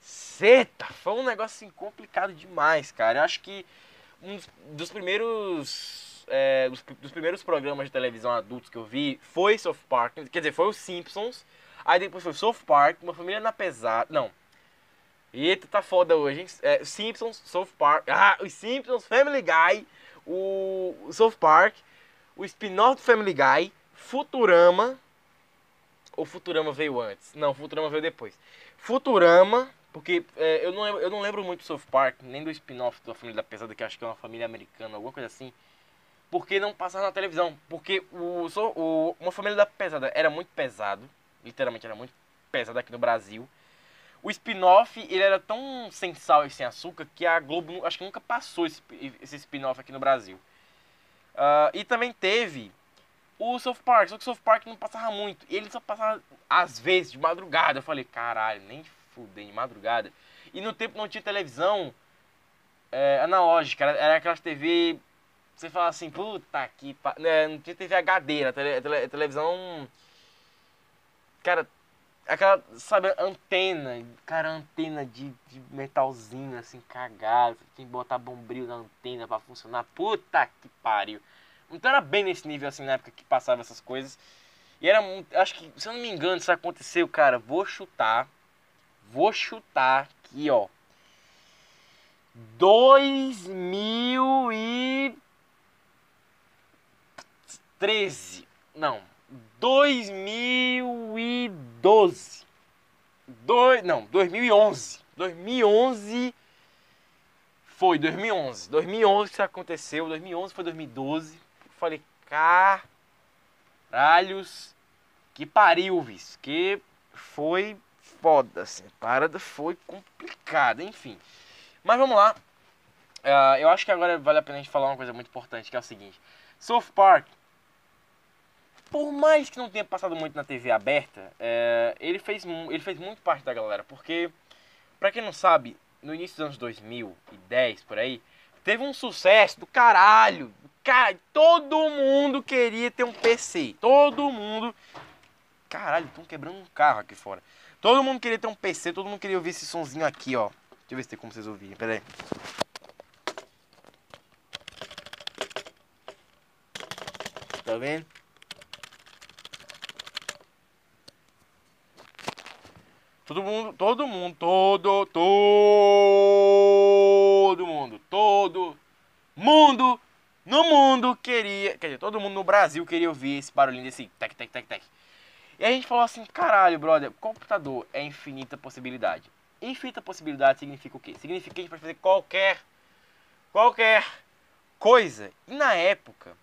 Speaker 2: caceta! Foi um negócio assim complicado demais, cara. Eu acho que um dos- dos primeiros é, dos, dos primeiros programas de televisão adultos que eu vi foi South Park, quer dizer, foi os Simpsons, aí depois foi South Park, Uma Família na Pesada, não. Eita, tá foda hoje, hein? É, Simpsons, South Park, ah, os Simpsons, Family Guy, o, o South Park, o spin-off do Family Guy, Futurama, ou Futurama veio antes? Não, Futurama veio depois. Futurama, porque é, eu, não lembro, eu não lembro muito do South Park, nem do spin-off da Família da Pesada, que acho que é uma família americana, alguma coisa assim. Porque não passava na televisão. Porque o, o, Uma Família da Pesada era muito pesado, literalmente era muito pesado aqui no Brasil. O spin-off, ele era tão sem sal e sem açúcar que a Globo acho que nunca passou esse, esse spin-off aqui no Brasil. Ah, e também teve o South Park, só que o South Park não passava muito. Ele só passava às vezes de madrugada. Eu falei, caralho, nem fudei de madrugada. E no tempo não tinha televisão é, analógica, era, era aquelas TV. Você fala assim, puta que. pa- né, não tinha TV HD, era tele, tele- televisão. Cara, aquela, sabe, antena, cara, antena de, de metalzinho assim, cagado. Tem que botar bombril na antena pra funcionar. Puta que pariu. Então era bem nesse nível assim na época que passava essas coisas. E era muito. Acho que, se eu não me engano, isso aconteceu, cara. Vou chutar. Vou chutar aqui, ó. 2013. Não. 2012. Dois, não, 2011. 2011 foi 2011. 2011 isso aconteceu. 2011 foi 2012. Eu falei, caralhos, que pariu, vis. Que foi foda, assim. A parada foi complicada, enfim. Mas vamos lá. Ah, eu acho que agora vale a pena a gente falar uma coisa muito importante, que é o seguinte. South Park, por mais que não tenha passado muito na TV aberta, é, ele, fez, ele fez muito parte da galera. Porque, pra quem não sabe, no início dos anos 2010, por aí, teve um sucesso do caralho. Cara, todo mundo queria ter um PC. Todo mundo. Caralho, estão quebrando um carro aqui fora. Todo mundo queria ter um PC, todo mundo queria ouvir esse sonzinho aqui, ó. Deixa eu ver se tem como vocês ouvirem, pera aí. Tá vendo? Todo mundo, todo mundo, todo, todo mundo, todo mundo no mundo queria, quer dizer, todo mundo no Brasil queria ouvir esse barulhinho desse tec, tec, tec, tec. E a gente falou assim, caralho, brother, computador é infinita possibilidade. Infinita possibilidade significa o quê? Significa que a gente pode fazer qualquer, qualquer coisa. E na época,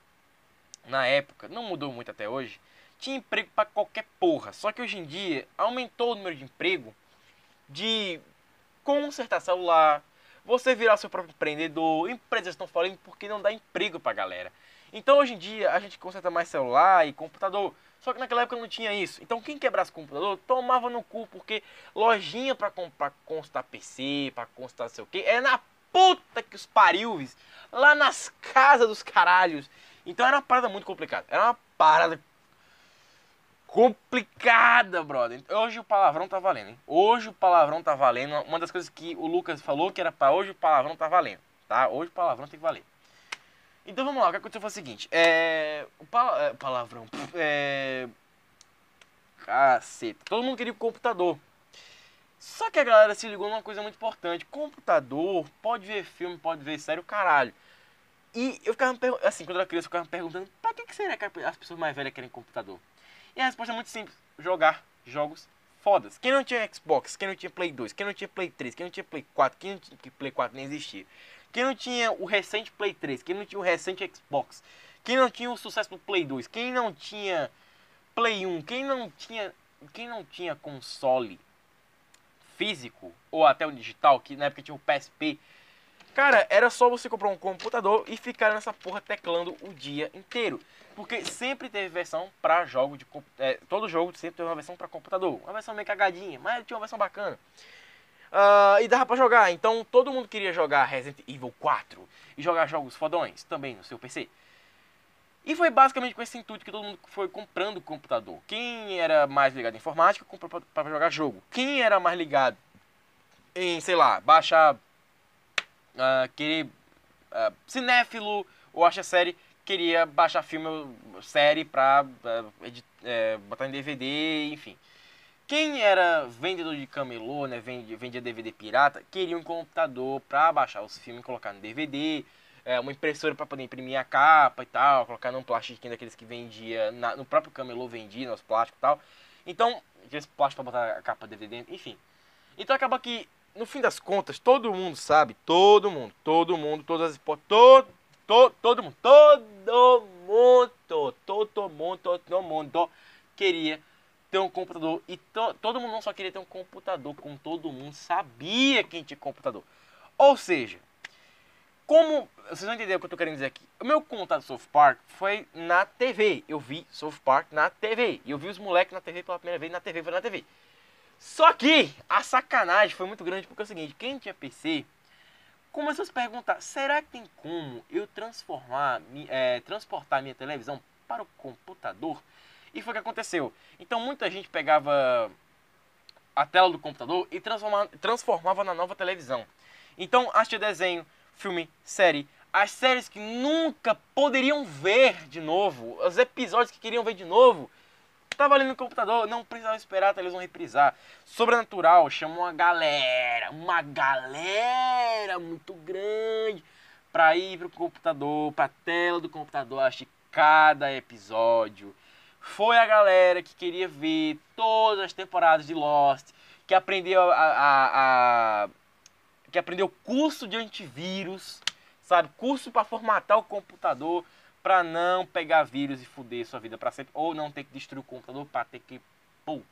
Speaker 2: na época, não mudou muito até hoje, tinha emprego pra qualquer porra. Só que hoje em dia aumentou o número de emprego de consertar celular, você virar seu próprio empreendedor, empresas estão falando porque não dá emprego pra galera. Então hoje em dia a gente conserta mais celular e computador. Só que naquela época não tinha isso. Então quem quebrasse computador tomava no cu, porque lojinha pra constar PC, pra constar sei o que, é na puta que os pariu, lá nas casas dos caralhos. Então era uma parada muito complicada. Era uma parada complicada, brother. Hoje o palavrão tá valendo, hein? Hoje o palavrão tá valendo. Uma das coisas que o Lucas falou que era pra hoje o palavrão tá valendo, tá? Hoje o palavrão tem que valer. Então vamos lá, o que aconteceu foi o seguinte, é... O pala- é, palavrão, é... Caceta, todo mundo queria um computador. Só que a galera se ligou numa coisa muito importante. Computador, pode ver filme, pode ver série, o caralho. E eu ficava assim, quando eu era criança, eu ficava me perguntando, pra que, que será que as pessoas mais velhas querem computador? E a resposta é muito simples: jogar jogos fodas. Quem não tinha Xbox, quem não tinha Play 2, quem não tinha Play 3, quem não tinha Play 4, quem não tinha Play 4 nem existia. Quem não tinha o recente Play 3, quem não tinha o recente Xbox, quem não tinha o sucesso do Play 2, quem não tinha Play 1, quem não tinha, quem não tinha console físico ou até o digital, que na época tinha o PSP, Cara, era só você comprar um computador e ficar nessa porra teclando o dia inteiro. Porque sempre teve versão pra jogo de é, todo jogo sempre teve uma versão pra computador. Uma versão meio cagadinha, mas tinha uma versão bacana. Ah, e dava pra jogar. Então todo mundo queria jogar Resident Evil 4 e jogar jogos fodões também no seu PC. E foi basicamente com esse intuito que todo mundo foi comprando computador. Quem era mais ligado em informática comprou pra jogar jogo. Quem era mais ligado em, sei lá, baixar ah, querer ah, cinéfilo ou acha série queria baixar filme série pra ah, edi- eh, botar em DVD, enfim. Quem era vendedor de camelô, né, vendia, DVD pirata, queria um computador pra baixar os filmes e colocar no DVD, eh, uma impressora pra poder imprimir a capa e tal, colocar num plastiquinho daqueles que vendia, na- no próprio camelô vendia, nos plásticos e tal. Então, esse plástico pra botar a capa DVD enfim. Então acaba que, no fim das contas, todo mundo sabe, todo mundo, todo mundo, todas as todo, todo, todo mundo, todo mundo, todo mundo, todo mundo queria ter um computador. E to- todo mundo não só queria ter um computador, como todo mundo sabia quem tinha computador. Ou seja, como. Vocês vão entender o que eu tô querendo dizer aqui. O meu contato South Park foi na TV. Eu vi South Park na TV. E eu vi os moleques na TV pela primeira vez na TV, foi na TV. Só que a sacanagem foi muito grande porque é o seguinte, quem tinha PC começou a se perguntar, será que tem como eu transformar, é, transportar minha televisão para o computador? E foi o que aconteceu. Então muita gente pegava a tela do computador e transformava, transformava na nova televisão. Então assistia desenho, filme, série, as séries que nunca poderiam ver de novo, os episódios que queriam ver de novo, tava ali no computador, não precisava esperar a televisão reprisar. Sobrenatural chamou uma galera, uma galera muito grande pra ir pro computador, pra tela do computador, assistir cada episódio. Foi a galera que queria ver todas as temporadas de Lost, que aprendeu a, a- a- que aprendeu curso de antivírus, sabe? Curso para formatar o computador para não pegar vírus e fuder sua vida para sempre, ou não ter que destruir o computador para ter que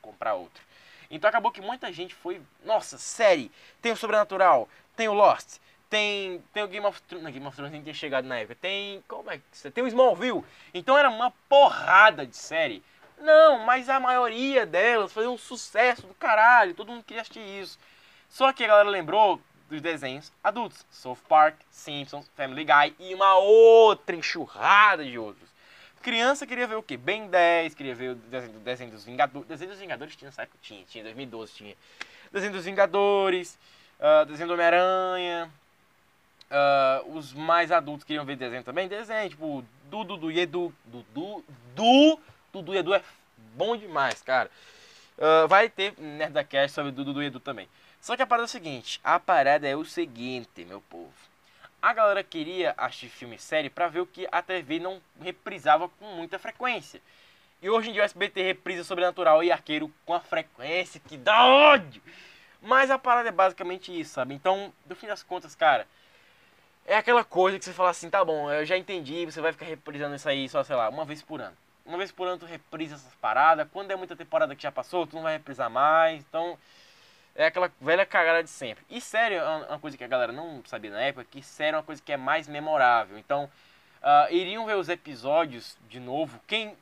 Speaker 2: comprar outro. Então acabou que muita gente foi, nossa, série, tem o Sobrenatural, tem o Lost, tem, tem o Game of Thrones, não, Game of Thrones nem tinha chegado na época, tem, como é que tem o Smallville. Então era uma porrada de série. Não, mas a maioria delas fazia um sucesso do caralho, todo mundo queria assistir isso. Só que a galera lembrou dos desenhos adultos. South Park, Simpsons, Family Guy e uma outra enxurrada de outros. Criança queria ver o quê? Ben 10, queria ver o desenho, do desenho dos Vingadores. Desenho dos Vingadores tinha época? Tinha, tinha, 2012 tinha. Desenho dos Vingadores, ah, desenho do Homem-Aranha. Ah, os mais adultos queriam ver desenho também. Desenho, tipo, Dudu, Dudu e Edu. Dudu, Du, Dudu e Edu é bom demais, cara. Ah, vai ter Nerdcast sobre Dudu do Edu também. Só que a parada é o seguinte, a parada é o seguinte, meu povo. A galera queria assistir filme e série pra ver o que a TV não reprisava com muita frequência. E hoje em dia o SBT reprisa Sobrenatural e Arqueiro com a frequência que dá ódio. Mas a parada é basicamente isso, sabe? Então, no fim das contas, cara, é aquela coisa que você fala assim, tá bom, eu já entendi, você vai ficar reprisando isso aí só, sei lá, uma vez por ano. Uma vez por ano tu reprisa essas paradas, quando é muita temporada que já passou, tu não vai reprisar mais, então é aquela velha cagada de sempre. E sério, é uma coisa que a galera não sabia na época, que sério é uma coisa que é mais memorável. Então, ah, iriam ver os episódios de novo, quem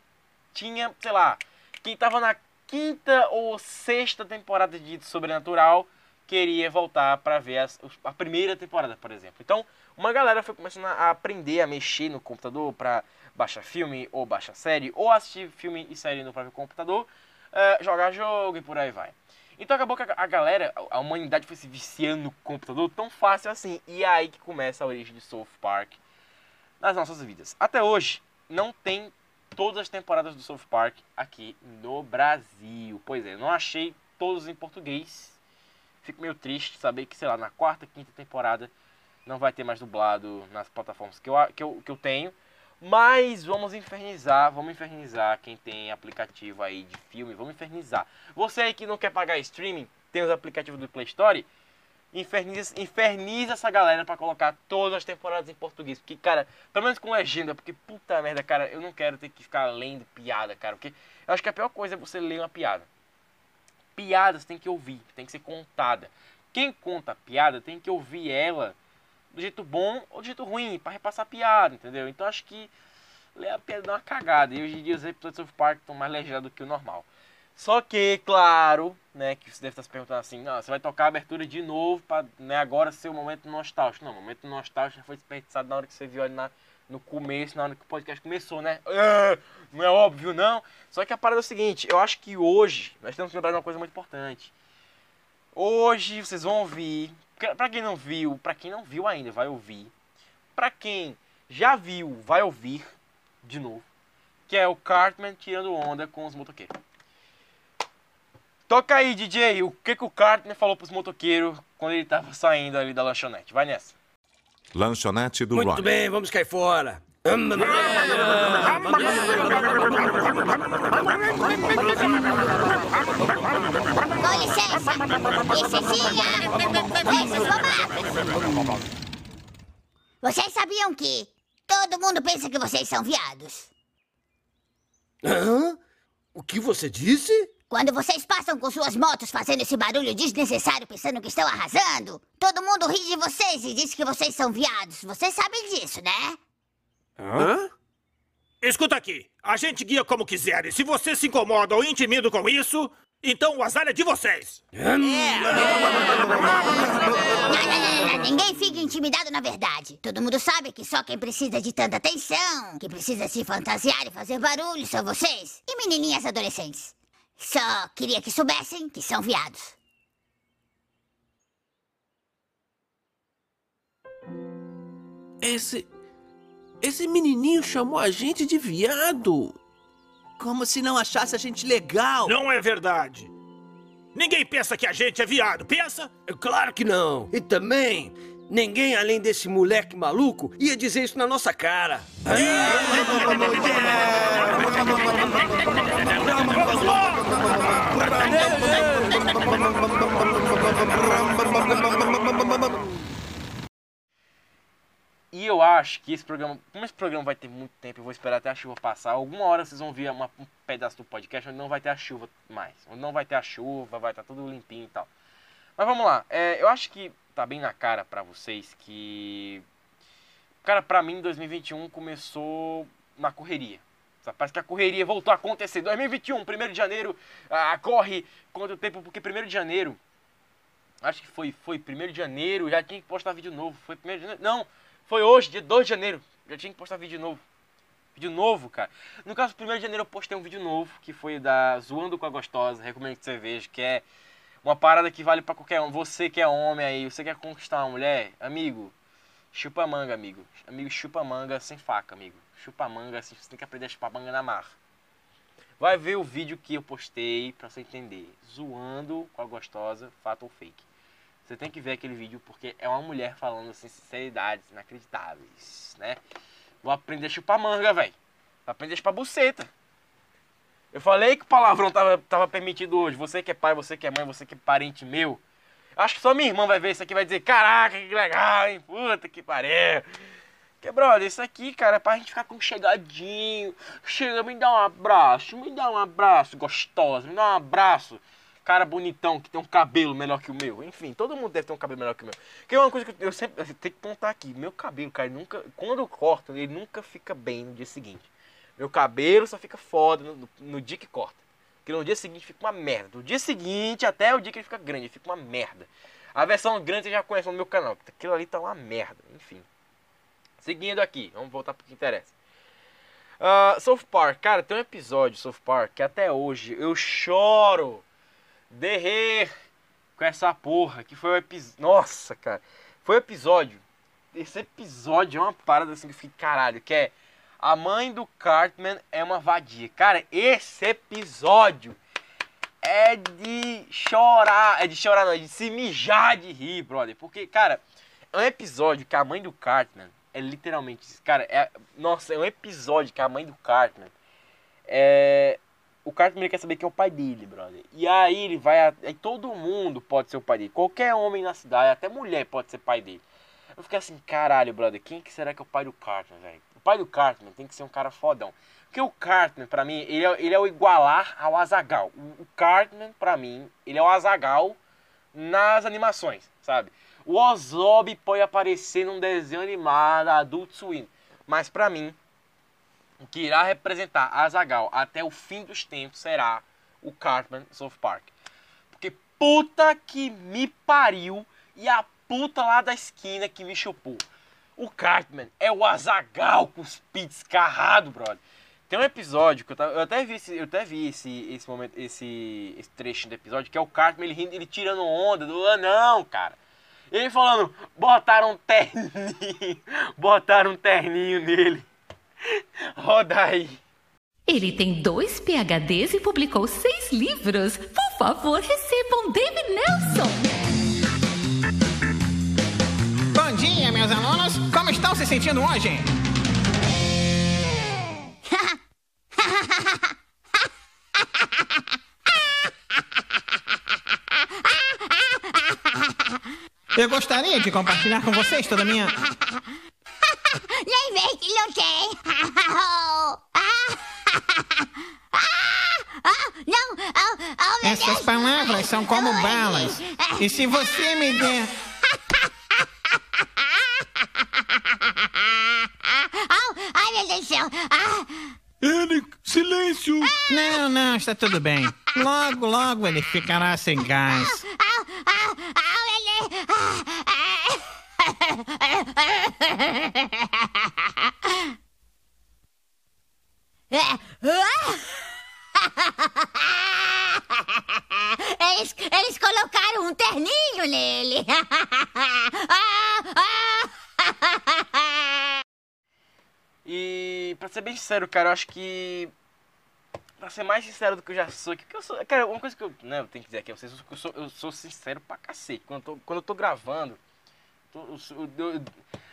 Speaker 2: tinha, sei lá, quem tava na quinta ou sexta temporada de Sobrenatural queria voltar pra ver as- a primeira temporada, por exemplo. Então, uma galera foi começando a aprender a mexer no computador pra baixar filme ou baixar série, ou assistir filme e série no próprio computador, eh, jogar jogo e por aí vai. Então acabou que a galera, a humanidade foi se viciando no computador tão fácil assim. E é aí que começa a origem de South Park nas nossas vidas. Até hoje, não tem todas as temporadas do South Park aqui no Brasil. Pois é, não achei todos em português. Fico meio triste saber que, sei lá, na quarta, quinta temporada não vai ter mais dublado nas plataformas que eu, a- que eu, que eu tenho. Mas vamos infernizar, vamos infernizar quem tem aplicativo aí de filme, vamos infernizar. Você aí que não quer pagar streaming, tem os aplicativos do Play Store, inferniza, inferniza essa galera pra colocar todas as temporadas em português. Porque, cara, pelo menos com legenda, porque puta merda, cara, eu não quero ter que ficar lendo piada, cara. Porque eu acho que a pior coisa é você ler uma piada. Piadas tem que ouvir, tem que ser contada. Quem conta piada tem que ouvir ela do jeito bom ou do jeito ruim, pra repassar piada, entendeu? Então acho que a piada dá uma cagada. E hoje em dia os episódios do South Park estão mais legendados do que o normal. Só que, claro, né, que você deve estar se perguntando assim, não, você vai tocar a abertura de novo para né, agora ser o momento nostálgico. Não, o momento nostálgico já foi desperdiçado na hora que você viu ali na, no começo, na hora que o podcast começou, né? Ah, não é óbvio, não. Só que a parada é o seguinte, eu acho que hoje nós temos que lembrar de uma coisa muito importante. Hoje vocês vão ouvir, pra- pra quem não viu, pra quem não viu ainda, vai ouvir. Pra quem já viu, vai ouvir de novo. Que é o Cartman tirando onda com os motoqueiros. Toca aí, DJ, o que, que o Cartman falou pros motoqueiros quando ele tava saindo ali da lanchonete. Vai nessa.
Speaker 4: Lanchonete do
Speaker 5: Muito
Speaker 4: Rock.
Speaker 5: bem, vamos cair fora.
Speaker 6: Com licença, licencinha, mata. Vocês sabiam que todo mundo pensa que vocês são viados?
Speaker 5: Hã? O que você disse?
Speaker 6: Quando vocês passam com suas motos fazendo esse barulho desnecessário pensando que estão arrasando, todo mundo ri de vocês e diz que vocês são viados. Vocês sabem disso, né?
Speaker 5: Hã?
Speaker 7: Escuta aqui, a gente guia como quiser, e se você se incomoda ou intimida com isso, então o azar é de vocês.
Speaker 6: Não, não. *laughs* Ninguém fica intimidado na verdade. Todo mundo sabe que só quem precisa de tanta atenção, que precisa se fantasiar e fazer barulho são vocês e menininhas adolescentes. Só queria que soubessem que são viados.
Speaker 8: Esse. Esse menininho chamou a gente de viado. Como se não achasse a gente legal.
Speaker 7: Não é verdade. Ninguém pensa que a gente é viado, pensa?
Speaker 5: Claro que não. E também, ninguém além desse moleque maluco ia dizer isso na nossa cara. *laughs*
Speaker 2: E eu acho que esse programa, como esse programa vai ter muito tempo, eu vou esperar até a chuva passar. Alguma hora vocês vão ver uma- um pedaço do podcast onde não vai ter a chuva mais. Onde não vai ter a chuva, vai estar tudo limpinho e tal. Mas vamos lá. É, eu acho que tá bem na cara pra vocês que. Cara, pra mim 2021 começou na correria. Parece que a correria voltou a acontecer. 2021, 1 de janeiro, ah, corre contra o tempo, porque 1 de janeiro. Acho que foi, foi 1 de janeiro, já tinha que postar vídeo novo. Foi 1 de janeiro. Não, foi hoje, dia 2 de janeiro. Já tinha que postar vídeo novo. Vídeo novo, cara. No caso, 1 de janeiro eu postei um vídeo novo, que foi da Zoando com a Gostosa, recomendo que você veja, que é uma parada que vale pra qualquer um. Você que é homem aí, você quer conquistar uma mulher, amigo, chupa manga, amigo. Amigo, chupa manga sem faca, amigo. Chupa manga, assim, você tem que aprender a chupar manga na mar. Vai ver o vídeo que eu postei pra você entender. Zoando com a gostosa, fato ou fake. Você tem que ver aquele vídeo porque é uma mulher falando assim, sinceridades inacreditáveis, né? Vou aprender a chupar manga, velho. Vou aprender a chupar buceta. Eu falei que palavrão tava, tava permitido hoje. Você que é pai, você que é mãe, você que é parente meu. Acho que só minha irmã vai ver isso aqui vai dizer: Caraca, que legal, hein? Puta que pariu. Que, brother, isso aqui, cara, é pra gente ficar com chegadinho. Chega, me dá um abraço, me dá um abraço, gostosa, me dá um abraço. Cara bonitão, que tem um cabelo melhor que o meu. Enfim, todo mundo deve ter um cabelo melhor que o meu. Que é uma coisa que eu sempre tenho que pontar aqui. Meu cabelo, cara, nunca. Quando eu corto, ele nunca fica bem no dia seguinte. Meu cabelo só fica foda no, no- dia que corta. Porque no dia seguinte fica uma merda. Do dia seguinte até o dia que ele fica grande, fica uma merda. A versão grande você já conhece no meu canal. Aquilo ali tá uma merda. Enfim. Seguindo aqui, vamos voltar pro que interessa. Ah, South Park, cara, tem um episódio South Park que até hoje eu choro de rir com essa porra. Que foi o episódio. Nossa, cara. Foi o episódio. Esse episódio é uma parada assim que eu fiquei caralho. Que é A mãe do Cartman é uma vadia. Cara, esse episódio é de chorar. É de chorar, não, é de se mijar de rir, brother. Porque, cara, é um episódio que a mãe do Cartman é literalmente. Cara, é. Nossa, é um episódio que a mãe do Cartman é. O Cartman ele quer saber quem é o pai dele, brother. E aí ele vai. Aí todo mundo pode ser o pai dele. Qualquer homem na cidade, até mulher pode ser pai dele. Eu fiquei assim, caralho, brother, quem que será que é o pai do Cartman, velho? O pai do Cartman tem que ser um cara fodão. Porque o Cartman, pra mim, ele é, ele é o igualar ao Azagal. O, Cartman, pra mim, ele é o Azagal nas animações, sabe? O Ozob pode aparecer num desenho animado, Adult Swim. Mas pra mim, que irá representar Azagal até o fim dos tempos será o Cartman South Park. Porque puta que me pariu e a puta lá da esquina que me chupou. O Cartman é o Azagal com os pits carrado, brother. Tem um episódio que eu, tava, eu até vi, esse, eu até vi esse, esse momento, esse, esse trecho do episódio, que é o Cartman ele, rindo, ele tirando onda do anão, cara. Ele falando, botaram um terninho, *laughs* botaram um terninho nele. *laughs* Roda aí.
Speaker 9: Ele tem dois PhDs e publicou seis livros. Por favor, recebam David Nelson.
Speaker 10: Bom dia, meus alunos. Como estão se sentindo hoje? Eu gostaria de compartilhar com vocês toda a minha.
Speaker 6: Nem vem que não tem. Não, oh, oh, meu
Speaker 10: Essas
Speaker 6: Deus.
Speaker 10: palavras são como balas. E se você me der.
Speaker 6: Oh, ai, meu Deus do céu. Ah,
Speaker 10: Ele, silêncio! Não, não, está tudo bem. Logo, logo ele ficará sem gás.
Speaker 6: ah, ah, ah, meu Deus. *laughs* Eles, eles colocaram um terninho nele. *laughs*
Speaker 2: E pra ser bem sincero, cara, eu acho que. pra ser mais sincero do que eu já sou, que eu sou. Cara, uma coisa que eu. Né, eu tenho que dizer aqui vocês, eu sou, eu sou sincero pra cacete. Quando eu tô, quando eu tô gravando,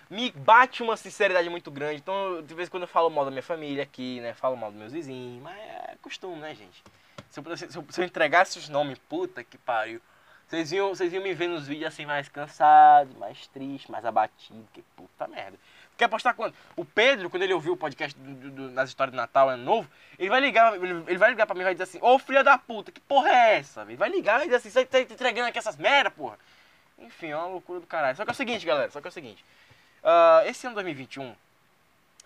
Speaker 2: me bate uma sinceridade muito grande. Então, de vez em quando eu falo mal da minha família aqui, né? Falo mal dos meus vizinhos, mas é costume, né, gente? Se eu, se eu, se eu entregasse os nomes, puta que pariu. Vocês iam, vocês iam me ver nos vídeos assim mais cansado, mais triste, mais abatido, que puta merda. Quer apostar quanto? O Pedro, quando ele ouviu o podcast do, do- do- nas histórias de Natal, ano novo, ele vai ligar, ele, ele vai ligar pra mim e vai dizer assim, ô filha da puta, que porra é essa? Ele vai ligar e vai dizer assim, você tá entregando aqui essas merda, porra. Enfim, é uma loucura do caralho. Só que é o seguinte, galera, só que é o seguinte. ah, esse ano 2021,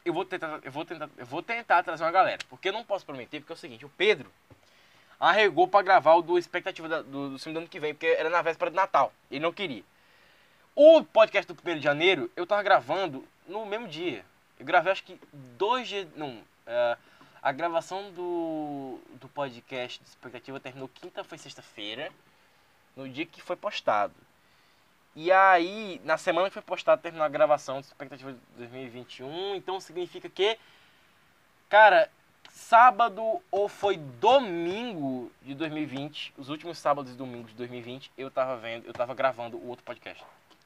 Speaker 2: eu vou tentar, eu vou tentar, eu vou tentar trazer uma galera. Porque eu não posso prometer, porque é o seguinte, o Pedro arregou pra gravar o do expectativa da- do, do filme do ano que vem, porque era na véspera de Natal. Ele não queria. O podcast do 1 de janeiro, eu tava gravando no mesmo dia. Eu gravei acho que dois dias. Não. é, a gravação do, do podcast de expectativa terminou quinta, foi sexta-feira. No dia que foi postado. E aí, na semana que foi postado, terminou a gravação de expectativa de 2021. Então significa que. Cara, sábado ou foi domingo de 2020, os últimos sábados e domingos de 2020, eu tava vendo, eu tava gravando o outro podcast.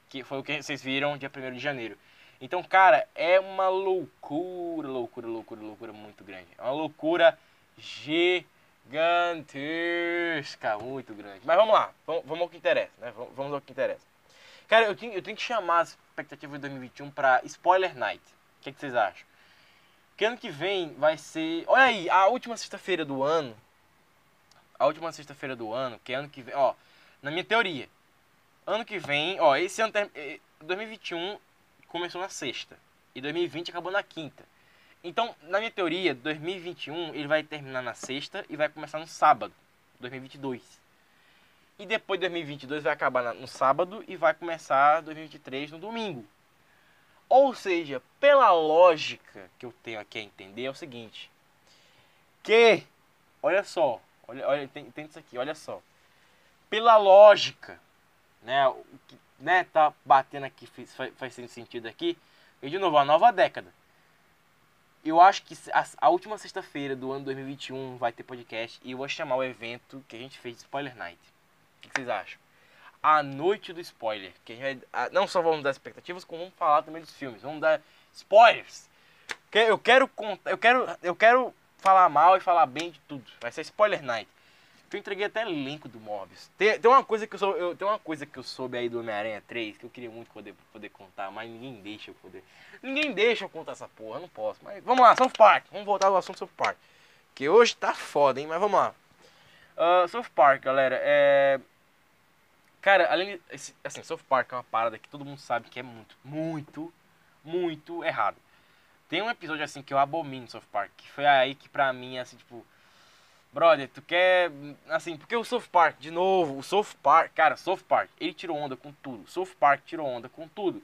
Speaker 2: Que foi o que vocês viram dia 1 de janeiro. Então, cara, é uma loucura, loucura, loucura, loucura muito grande. É uma loucura gigantesca, muito grande. Mas vamos lá, vamos, vamos ao que interessa, né? Vamos, vamos ao que interessa. Cara, eu tenho, eu tenho que chamar as expectativas de 2021 pra Spoiler Night. O que, que vocês acham? Que ano que vem vai ser. Olha aí, a última sexta-feira do ano. A última sexta-feira do ano, que é ano que vem. Ó, na minha teoria. Ano que vem, ó, esse ano. ter- eh, 2021 começou na sexta. E 2020 acabou na quinta. Então, na minha teoria, 2021 ele vai terminar na sexta e vai começar no sábado. 2022. E depois 2022 vai acabar no sábado e vai começar 2023 no domingo. Ou seja, pela lógica que eu tenho aqui a entender é o seguinte. Que, olha só, olha, olha tem, isso aqui, olha só. Pela lógica, né, o que né, tá batendo aqui, faz- faz sentido aqui. E de novo, a nova década. Eu acho que a, a última sexta-feira do ano 2021 vai ter podcast e eu vou chamar o evento que a gente fez de Spoiler Night. Que vocês acham? A noite do spoiler. Que a gente vai, ah, não só vamos dar expectativas, como vamos falar também dos filmes. Vamos dar spoilers. Eu quero contar, eu quero, eu quero falar mal e falar bem de tudo. Vai ser Spoiler Night. Eu entreguei até elenco do Morbius. Tem, tem uma coisa que eu sou, eu, tem uma coisa que eu soube aí do Homem-Aranha 3 que eu queria muito poder, poder contar, mas ninguém deixa eu poder. Ninguém deixa eu contar essa porra, eu não posso. Mas vamos lá, South Park. Vamos voltar ao assunto South Park. Que hoje tá foda, hein? Mas vamos lá. Ah, South Park, galera, é. Cara, além esse- Assim, South Park é uma parada que todo mundo sabe que é muito, muito, muito errado. Tem um episódio assim que eu abomino South Park, que foi aí que pra mim, assim, tipo. Brother, tu quer. Assim, porque o South Park, de novo, o South Park, cara, South Park, ele tirou onda com tudo. O South Park tirou onda com tudo.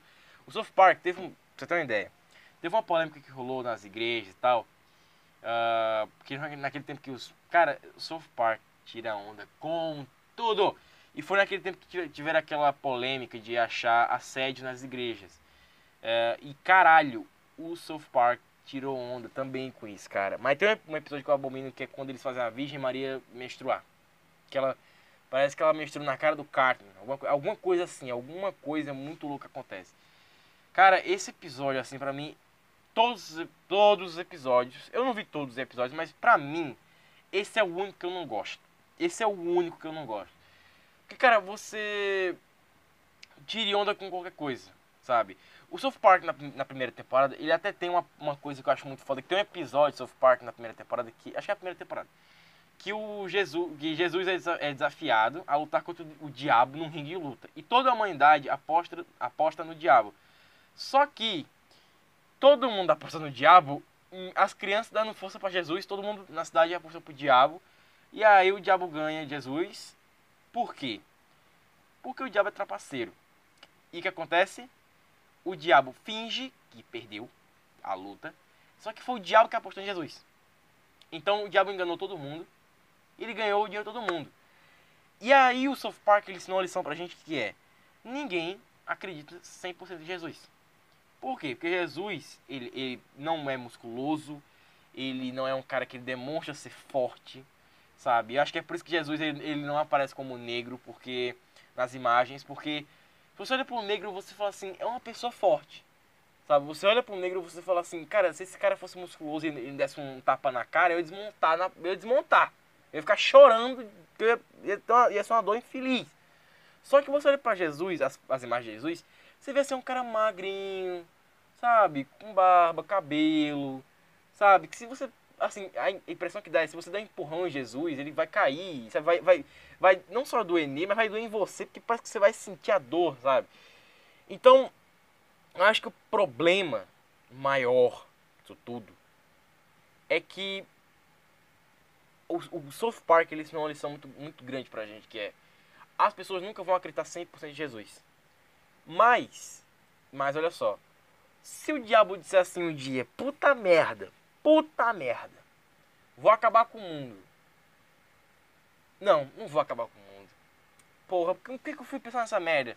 Speaker 2: O South Park teve um. Pra você ter uma ideia. Teve uma polêmica que rolou nas igrejas e tal. ah, porque naquele tempo que os. Cara, o South Park tira onda com tudo. E foi naquele tempo que tive- tiveram aquela polêmica de achar assédio nas igrejas. É, e caralho, o South Park tirou onda também com isso, cara. Mas tem um episódio que eu abomino que é quando eles fazem a Virgem Maria menstruar. Que ela. Parece que ela menstrua na cara do Cartman. Alguma, alguma coisa assim, alguma coisa muito louca acontece. Cara, esse episódio, assim, pra mim, todos, todos os episódios. Eu não vi todos os episódios, mas pra mim, esse é o único que eu não gosto. Esse é o único que eu não gosto. Porque, cara, você tire onda com qualquer coisa, sabe? O South Park na, na primeira temporada, ele até tem uma, uma coisa que eu acho muito foda, que tem um episódio de South Park na primeira temporada que, acho que é a primeira temporada, que o Jesus, que Jesus é é desafiado a lutar contra o diabo num ringue de luta. E toda a humanidade aposta, aposta no diabo. Só que todo mundo aposta no diabo, e as crianças dando força pra Jesus, todo mundo na cidade aposta pro diabo. E aí o diabo ganha Jesus. Por quê? Porque o diabo é trapaceiro. E o que acontece? O diabo finge que perdeu a luta. Só que foi o diabo que apostou em Jesus. Então o diabo enganou todo mundo. Ele ganhou o dinheiro de todo mundo. E aí o South Park ele ensinou uma lição pra gente que é: ninguém acredita 100% em Jesus. Por quê? Porque Jesus, ele, ele não é musculoso, ele não é um cara que demonstra ser forte, sabe? Eu acho que é por isso que Jesus ele, ele não aparece como negro, porque nas imagens, porque se você olha para um negro, você fala assim, é uma pessoa forte. Sabe, você olha para um negro, você fala assim, cara, se esse cara fosse musculoso e desse um tapa na cara, eu ia desmontar, na, eu ia desmontar. Eu ia ficar chorando, eu ia, ia, uma- ia ser uma dor infeliz. Só que você olha para Jesus, as, as imagens de Jesus, você vê assim um cara magrinho, sabe, com barba, cabelo, sabe, que se você, assim, a impressão que dá é se você dá um empurrão em Jesus, ele vai cair, vai, vai, vai não só doer nele, mas vai doer em você, porque parece que você vai sentir a dor, sabe. Então, eu acho que o problema maior disso tudo é que o, o South Park eles ensinou uma lição muito, muito grande pra gente, que é as pessoas nunca vão acreditar 100% em Jesus. Mas, mas olha só, se o diabo disser assim um dia, puta merda, puta merda, vou acabar com o mundo. Não, não vou acabar com o mundo. Porra, por que, que eu fui pensar nessa merda?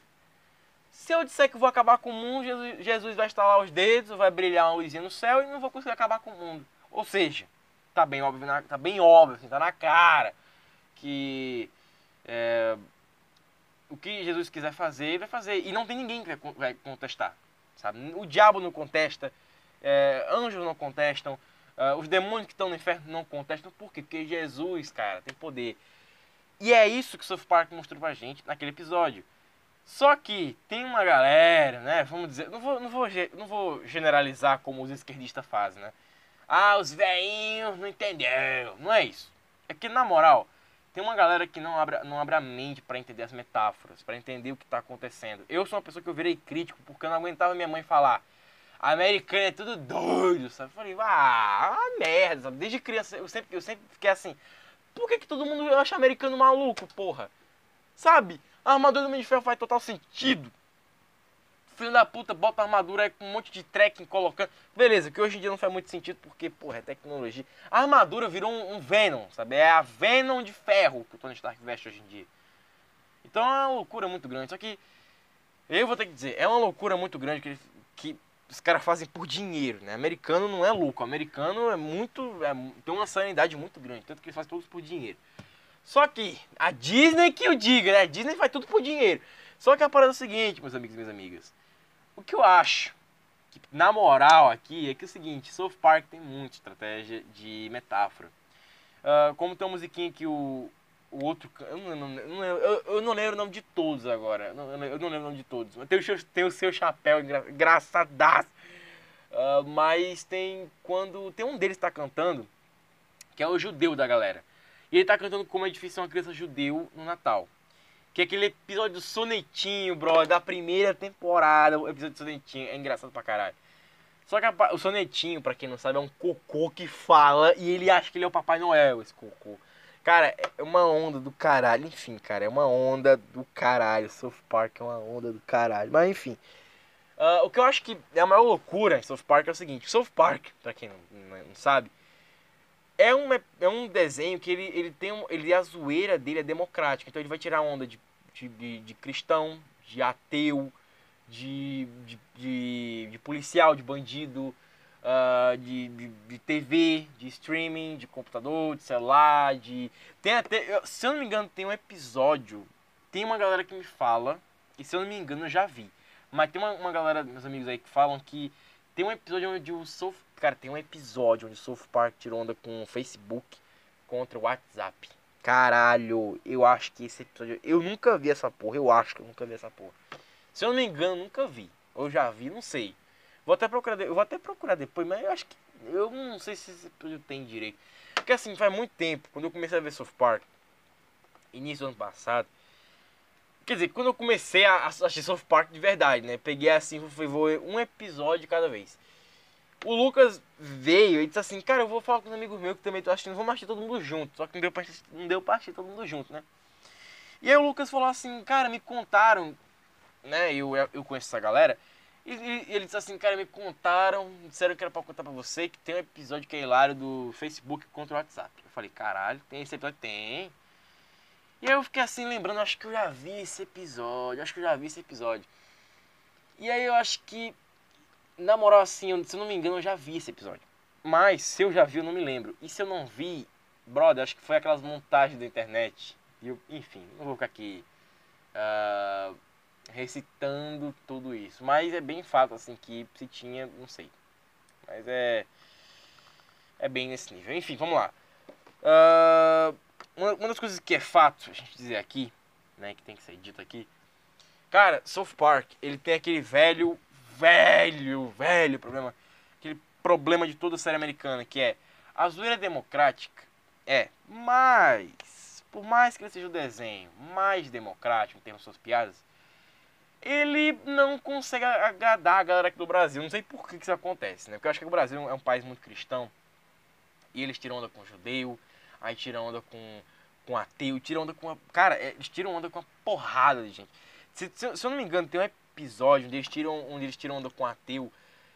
Speaker 2: Se eu disser que vou acabar com o mundo, Jesus, Jesus vai estalar os dedos, vai brilhar uma luzinha no céu e não vou conseguir acabar com o mundo. Ou seja, tá bem óbvio, na, tá bem óbvio, assim, tá na cara que é, o que Jesus quiser fazer, ele vai fazer. E não tem ninguém que vai, vai contestar, sabe? O diabo não contesta, é, anjos não contestam, é, os demônios que estão no inferno não contestam. Por quê? Porque Jesus, cara, tem poder. E é isso que o South Park mostrou pra gente naquele episódio. Só que tem uma galera, né? Vamos dizer, não vou, não vou, não vou generalizar como os esquerdistas fazem, né? Ah, os velhinhos não entenderam. Não é isso. É que, na moral, tem uma galera que não abre, não abre a mente pra entender as metáforas, pra entender o que tá acontecendo. Eu sou uma pessoa que eu virei crítico porque eu não aguentava minha mãe falar. Americano é tudo doido, sabe? Eu falei, ah, uma merda, sabe? Desde criança eu sempre, eu sempre fiquei assim. Por que, que todo mundo acha americano maluco, porra? Sabe? A armadura do Homem de Ferro faz total sentido. Filho da puta, bota a armadura aí com um monte de trekking colocando. Beleza, que hoje em dia não faz muito sentido porque, porra, é tecnologia. A armadura virou um, um Venom, sabe? É a Venom de ferro que o Tony Stark veste hoje em dia. Então é uma loucura muito grande. Só que eu vou ter que dizer, é uma loucura muito grande que, eles- que os caras fazem por dinheiro, né? Americano não é louco. Americano é muito. é tem uma sanidade muito grande. Tanto que eles fazem todos por dinheiro. Só que a Disney que eu diga, né? A Disney faz tudo por dinheiro. Só que a parada é o seguinte, meus amigos e minhas amigas. O que eu acho, que, na moral aqui, é que é o seguinte, South Park tem muita estratégia de metáfora. Ah, como tem uma musiquinha que o, o outro... Eu não, não, eu, eu não lembro o nome de todos agora. Eu não, eu não- lembro o nome de todos. Tem o, seu- tem o seu chapéu engra, engraçadaço. Ah, mas tem quando... Tem um deles que tá cantando, que é o judeu da galera. E ele tá cantando como é difícil ser uma criança judeu no Natal. Que é aquele episódio do Sonetinho, bro, da primeira temporada. O episódio do Sonetinho é engraçado pra caralho. Só que a o Sonetinho, pra quem não sabe, é um cocô que fala e ele acha que ele é o Papai Noel, esse cocô. Cara, é uma onda do caralho. Enfim, cara, é uma onda do caralho. South Park é uma onda do caralho. Mas enfim. Ah, o que eu acho que é a maior loucura em South Park é o seguinte: South Park, pra quem não, não- sabe, é um, é um desenho que ele, ele tem um, ele a zoeira dele é democrática. Então ele vai tirar onda de, de, de, de cristão, de ateu, de, de, de, de policial, de bandido, ah, de, de, de TV, de streaming, de computador, de celular, de. Tem até. Se eu não me engano, tem um episódio. Tem uma galera que me fala, e se eu não me engano, eu já vi. Mas tem uma, uma galera, meus amigos aí, que falam que tem um episódio onde o South. Cara, tem um episódio onde o South Park tirou onda com o Facebook contra o WhatsApp. Caralho, eu acho que esse episódio. Eu nunca vi essa porra, eu acho que eu nunca vi essa porra. Se eu não me engano, nunca vi. Ou já vi, não sei. Vou até procurar, eu vou até procurar depois, mas eu acho que. Eu não sei se episódio tem direito. Porque assim, faz muito tempo, quando eu comecei a ver South Park, início do ano passado. Quer dizer, quando eu comecei a assistir South Park de verdade, né? Peguei assim, fui ver um episódio cada vez. O Lucas veio e disse assim, cara, eu vou falar com os amigos meus que também estão assistindo, vamos assistir todo mundo junto. Só que não deu pra assistir, não deu pra assistir todo mundo junto, né? E aí o Lucas falou assim, cara, me contaram, né? Eu, eu conheço essa galera. E, e- e ele disse assim, cara, me contaram, disseram que era pra contar pra você que tem um episódio que é hilário do Facebook contra o WhatsApp. Eu falei, caralho, tem esse episódio? Tem. E aí eu fiquei assim lembrando, acho que eu já vi esse episódio, acho que eu já vi esse episódio. E aí eu acho que, na moral assim, se eu não me engano, eu já vi esse episódio. Mas se eu já vi, eu não me lembro. E se eu não vi, brother, acho que foi aquelas montagens da internet. E eu, enfim, não vou ficar aqui ah, recitando tudo isso. Mas é bem fato, assim, que se tinha, não sei. Mas é. É bem nesse nível. Enfim, vamos lá. Ah, uma, uma das coisas que é fato a gente dizer aqui, né, que tem que ser dito aqui. Cara, South Park, ele tem aquele velho, velho, velho problema. Aquele problema de toda série americana, que é a zoeira democrática. É, mas, por mais que ele seja o desenho mais democrático em termos de suas piadas, ele não consegue agradar a galera aqui do Brasil. Não sei por que isso acontece, né? Porque eu acho que o Brasil é um país muito cristão. E eles tiram onda com judeu, aí tiram onda com, com ateu, tiram onda com uma. Cara, é, eles tiram onda com uma porrada de gente. Se, se, se eu não me engano, tem um episódio onde eles tiram, onde eles tiram onda com ateu.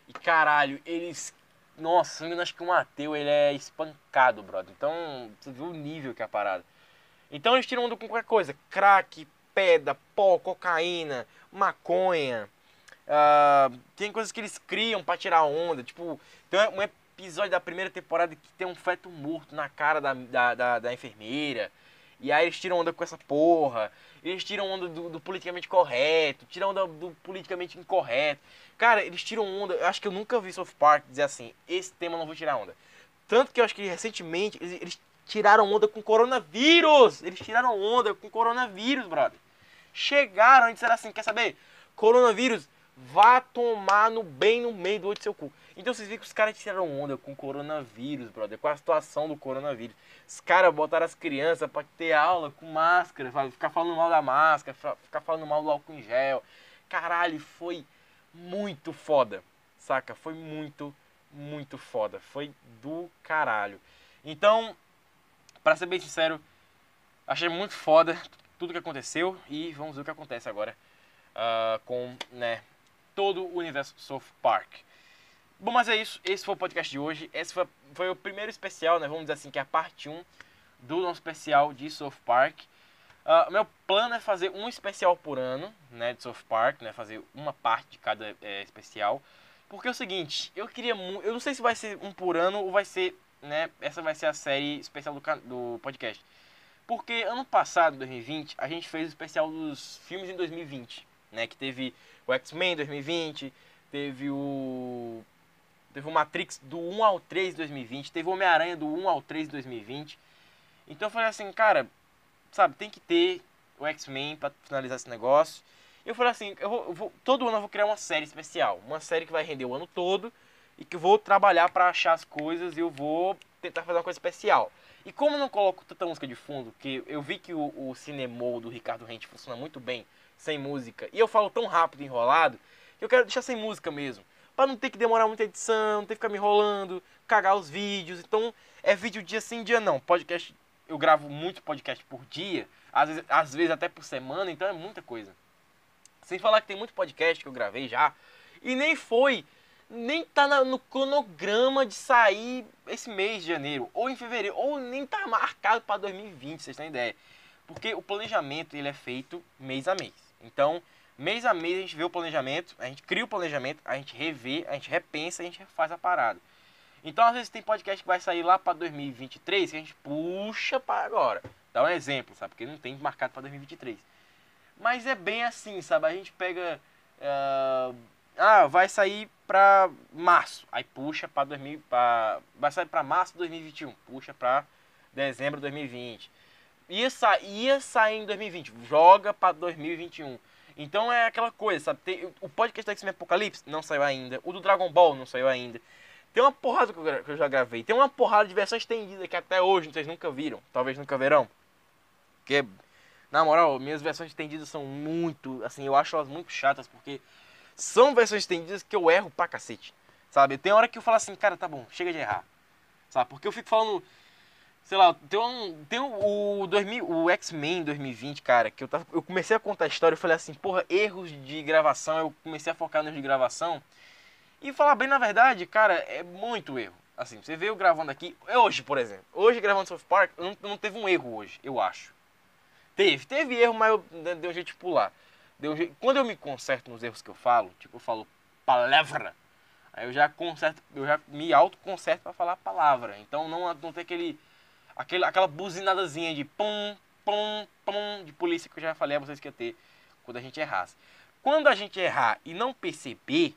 Speaker 2: E caralho, eles. Nossa, eu acho que um ateu ele é espancado, brother. Então, você viu o nível que é a parada. Então eles tiram onda com qualquer coisa. Crack, pedra, pó, cocaína, maconha. Ah, tem coisas que eles criam pra tirar onda. Tipo, tem um episódio da primeira temporada que tem um feto morto na cara da, da, da, da enfermeira. E aí eles tiram onda com essa porra. Eles tiram onda do, do politicamente correto. Tiram onda do politicamente incorreto. Cara, eles tiram onda. Eu acho que eu nunca vi South Park dizer assim: esse tema não vou tirar onda. Tanto que eu acho que recentemente eles, eles tiraram onda com coronavírus. Eles tiraram onda com coronavírus, brother. Chegaram e disseram assim: quer saber? Coronavírus, vá tomar no bem no meio do olho do seu cu. Então vocês viram que os caras tiraram onda com coronavírus, brother, com a situação do coronavírus. Os caras botaram as crianças pra ter aula com máscara, ficar falando mal da máscara, ficar falando mal do álcool em gel. Caralho, foi muito foda, saca? Foi muito, muito foda. Foi do caralho. Então, pra ser bem sincero, achei muito foda tudo que aconteceu e vamos ver o que acontece agora ah, com, né, todo o universo South Park. Bom, mas é isso. Esse foi o podcast de hoje. Esse foi, foi o primeiro especial, né? Vamos dizer assim, que é a parte 1 do nosso especial de South Park. Ah, meu plano é fazer um especial por ano, né? De South Park, né? Fazer uma parte de cada eh, especial. Porque é o seguinte, eu queria. Eu não sei se vai ser um por ano ou vai ser, né? Essa vai ser a série especial do, do podcast. Porque ano passado, 2020, a gente fez o especial dos filmes em 2020, né? Que teve o X-Men em 2020, teve o Teve o Matrix do 1 ao 3 de 2020. Teve o Homem-Aranha do 1 ao 3 de 2020. Então eu falei assim, cara, sabe, tem que ter o X-Men pra finalizar esse negócio. Eu falei assim, eu vou, eu vou- todo ano eu vou criar uma série especial. Uma série que vai render o ano todo e que eu vou trabalhar pra achar as coisas e eu vou tentar fazer uma coisa especial. E como eu não coloco tanta música de fundo, que eu vi que o, o Cinemol do Ricardo Rente funciona muito bem sem música, e eu falo tão rápido enrolado, que eu quero deixar sem música mesmo. Pra não ter que demorar muita edição, não ter que ficar me enrolando, cagar os vídeos. Então, é vídeo dia sim, dia não. Podcast, eu gravo muito podcast por dia, às vezes, às vezes até por semana, então é muita coisa. Sem falar que tem muito podcast que eu gravei já, e nem foi, nem tá no cronograma de sair esse mês de janeiro, ou em fevereiro, ou nem tá marcado para 2020, vocês têm ideia. Porque o planejamento ele é feito mês a mês. Então, mês a mês a gente vê o planejamento, a gente cria o planejamento, a gente revê, a gente repensa, a gente refaz a parada. Então, às vezes tem podcast que vai sair lá para 2023 que a gente puxa para agora. Dá um exemplo, sabe? Porque não tem marcado para 2023. Mas é bem assim, sabe? A gente pega. ah, ah, vai sair pra março. Aí puxa pra 2000. Pra, vai sair pra março de 2021. Puxa pra dezembro de 2020. Ia, sa ia sair em 2020. Joga pra 2021. Então é aquela coisa, sabe? Tem, o podcast da X-Men Apocalipse não saiu ainda. O do Dragon Ball não saiu ainda. Tem uma porrada que eu, que eu já gravei. Tem uma porrada de versão estendida que até hoje vocês nunca viram. Talvez nunca verão. Porque, na moral, minhas versões estendidas são muito. Assim, eu acho elas muito chatas porque são versões estendidas que eu erro pra cacete. Sabe? Tem hora que eu falo assim, cara, tá bom, chega de errar. Sabe? Porque eu fico falando. Sei lá, tem um. Tem o, o 2000, o X-Men 2020, cara, que eu, tava, eu comecei a contar a história e falei assim, porra, erros de gravação. Eu comecei a focar nos de gravação. E falar bem na verdade, cara, é muito erro. Assim, você veio gravando aqui, hoje, por exemplo. Hoje gravando South Park, não, não teve um erro hoje, eu acho. Teve, teve erro, mas eu de- deu um jeito de pular. Um Quando eu me conserto nos erros que eu falo, tipo, eu falo palavra, Aí eu já conserto, eu já me autoconserto pra falar palavra. Então não, não tem aquele, aquele, aquela buzinadazinha de pum, pum, pum de polícia que eu já falei a vocês que ia ter quando a gente errasse. Quando a gente errar e não perceber,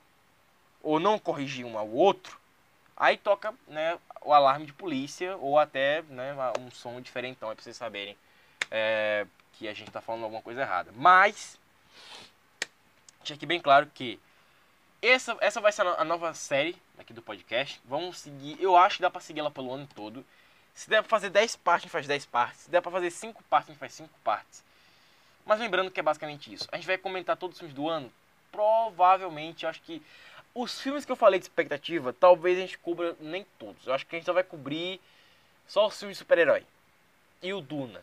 Speaker 2: ou não corrigir um ao outro, aí toca né, o alarme de polícia ou até né, um som diferentão, é pra vocês saberem é, que a gente tá falando alguma coisa errada. Mas, deixa aqui bem claro que essa, essa vai ser a nova série aqui do podcast. Vamos seguir, eu acho que dá pra seguir ela pelo ano todo. Se der pra fazer 10 partes, a gente faz 10 partes. Se der pra fazer 5 partes, a gente faz 5 partes. Mas lembrando que é basicamente isso. A gente vai comentar todos os filmes do ano. Provavelmente, acho que os filmes que eu falei de expectativa, talvez a gente cubra nem todos. Eu acho que a gente só vai cobrir só os filmes de super-herói. E o Duna.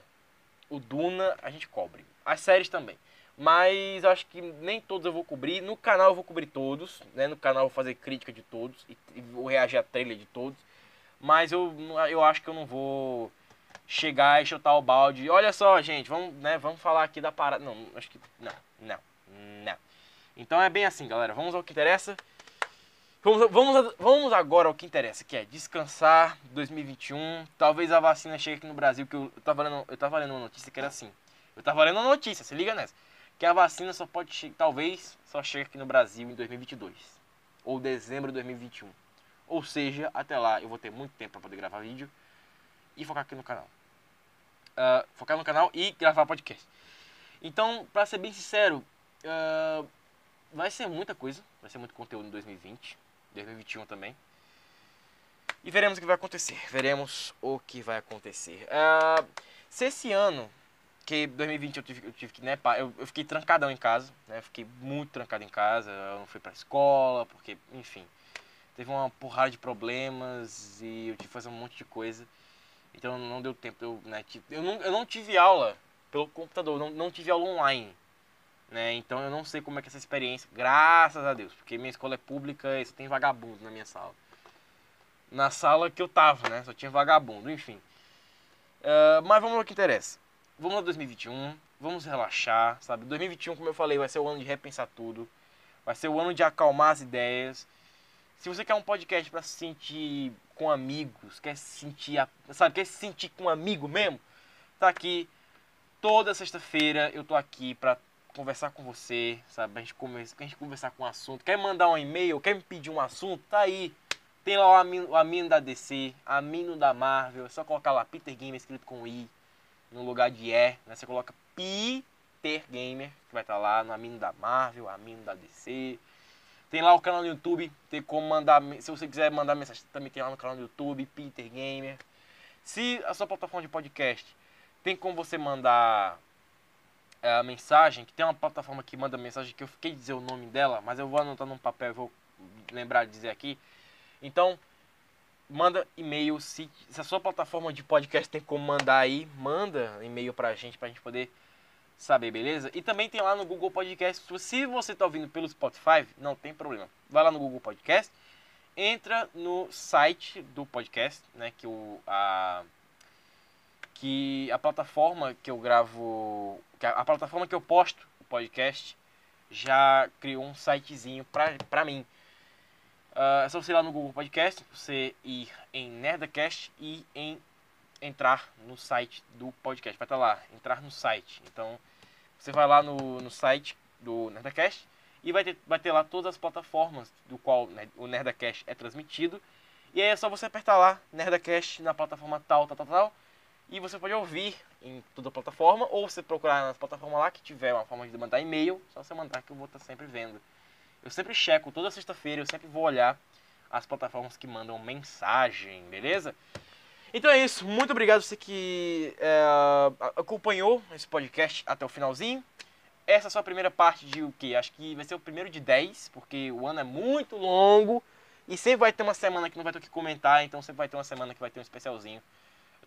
Speaker 2: O Duna a gente cobre. As séries também. Mas acho que nem todos eu vou cobrir. No canal eu vou cobrir todos. Né? No canal eu vou fazer crítica de todos. E vou reagir a trailer de todos. Mas eu, eu acho que eu não vou chegar e chutar o balde. Olha só, gente, vamos, né, vamos falar aqui da parada. Não, acho que. Não, não, não. Então é bem assim, galera. Vamos ao que interessa. Vamos, vamos, vamos agora ao que interessa, que é descansar 2021. Talvez a vacina chegue aqui no Brasil, que eu, eu, tava, lendo, eu tava lendo uma notícia que era assim. Eu tava lendo uma notícia, se liga nessa. Que a vacina só pode, talvez, só chegue aqui no Brasil em 2022. Ou dezembro de 2021. Ou seja, até lá eu vou ter muito tempo para poder gravar vídeo e focar aqui no canal. Uh, focar no canal e gravar podcast. Então, pra ser bem sincero, uh, vai ser muita coisa. Vai ser muito conteúdo em 2020. 2021 também. E veremos o que vai acontecer. Veremos o que vai acontecer. Uh, se esse ano, que 2020 eu tive, eu tive que, né, eu, eu, fiquei trancadão em casa, né, fiquei muito trancado em casa, eu não fui pra escola, porque, enfim, teve uma porrada de problemas e eu tive que fazer um monte de coisa. Então não deu tempo, eu, né, eu, não, eu não tive aula pelo computador, não, não tive aula online. Né? Então eu não sei como é que é essa experiência, graças a Deus, porque minha escola é pública e só tem vagabundo na minha sala. Na sala que eu tava, né? Só tinha vagabundo, enfim. Uh, mas vamos ao que interessa. Vamos a 2021, vamos relaxar, sabe? 2021, como eu falei, vai ser o ano de repensar tudo. Vai ser o ano de acalmar as ideias. Se você quer um podcast para se sentir com amigos, quer se sentir, sabe, quer se sentir com um amigo mesmo, tá aqui toda sexta-feira eu tô aqui para conversar com você, sabe? A gente, conversa, a gente conversar com um assunto. Quer mandar um e-mail? Quer me pedir um assunto? Tá aí. Tem lá o Amino, o Amino da DC, Amino da Marvel. É só colocar lá Peter Gamer escrito com I no lugar de E. Né? Você coloca Peter Gamer, que vai estar tá lá no Amino da Marvel, Amino da DC. Tem lá o canal no YouTube, tem como mandar. Se você quiser mandar mensagem, também tem lá no canal do YouTube, Peter Gamer. Se a sua plataforma de podcast tem como você mandar é, a mensagem, que tem uma plataforma que manda mensagem que eu fiquei dizer o nome dela, mas eu vou anotar num papel e vou lembrar de dizer aqui. Então, manda e-mail. Se, se, a sua plataforma de podcast tem como mandar aí, manda e-mail pra gente, pra gente poder saber, beleza? E também tem lá no Google Podcast. Se você tá ouvindo pelo Spotify, não tem problema. Vai lá no Google Podcast, entra no site do podcast, né? Que o. A, que a plataforma que eu gravo, que a, a plataforma que eu posto o podcast já criou um sitezinho pra, pra mim. Uh, é só você ir lá no Google Podcast, você ir em Nerdcast e em entrar no site do podcast. Vai estar lá, entrar no site. Então, você vai lá no, no site do Nerdcast e vai ter, vai ter lá todas as plataformas do qual né, o Nerdcast é transmitido. E aí é só você apertar lá, Nerdcast na plataforma tal, tal, tal, tal e você pode ouvir em toda a plataforma, ou você procurar nas plataformas lá que tiver uma forma de mandar e-mail, só você mandar que eu vou estar sempre vendo. Eu sempre checo, toda sexta-feira eu sempre vou olhar as plataformas que mandam mensagem, beleza? Então é isso, muito obrigado você que é, acompanhou esse podcast até o finalzinho. Essa é a primeira parte de o que? Acho que vai ser o primeiro de 10, porque o ano é muito longo. E sempre vai ter uma semana que não vai ter o que comentar, então sempre vai ter uma semana que vai ter um especialzinho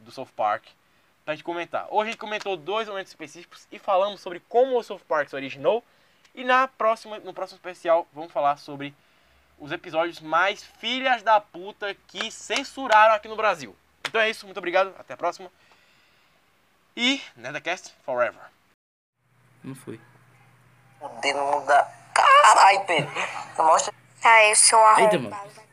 Speaker 2: do South Park pra gente comentar. Hoje a gente comentou dois momentos específicos e falamos sobre como o South Park se originou. E na próxima, no próximo especial vamos falar sobre os episódios mais filhas da puta que censuraram aqui no Brasil. Então é isso, muito obrigado, até a próxima. E Nerdcast Forever.
Speaker 11: Não foi.
Speaker 12: O dedo. Caralho, Pedro. Mostra.
Speaker 11: Ai, eu sou
Speaker 12: Eita,
Speaker 11: arrombado.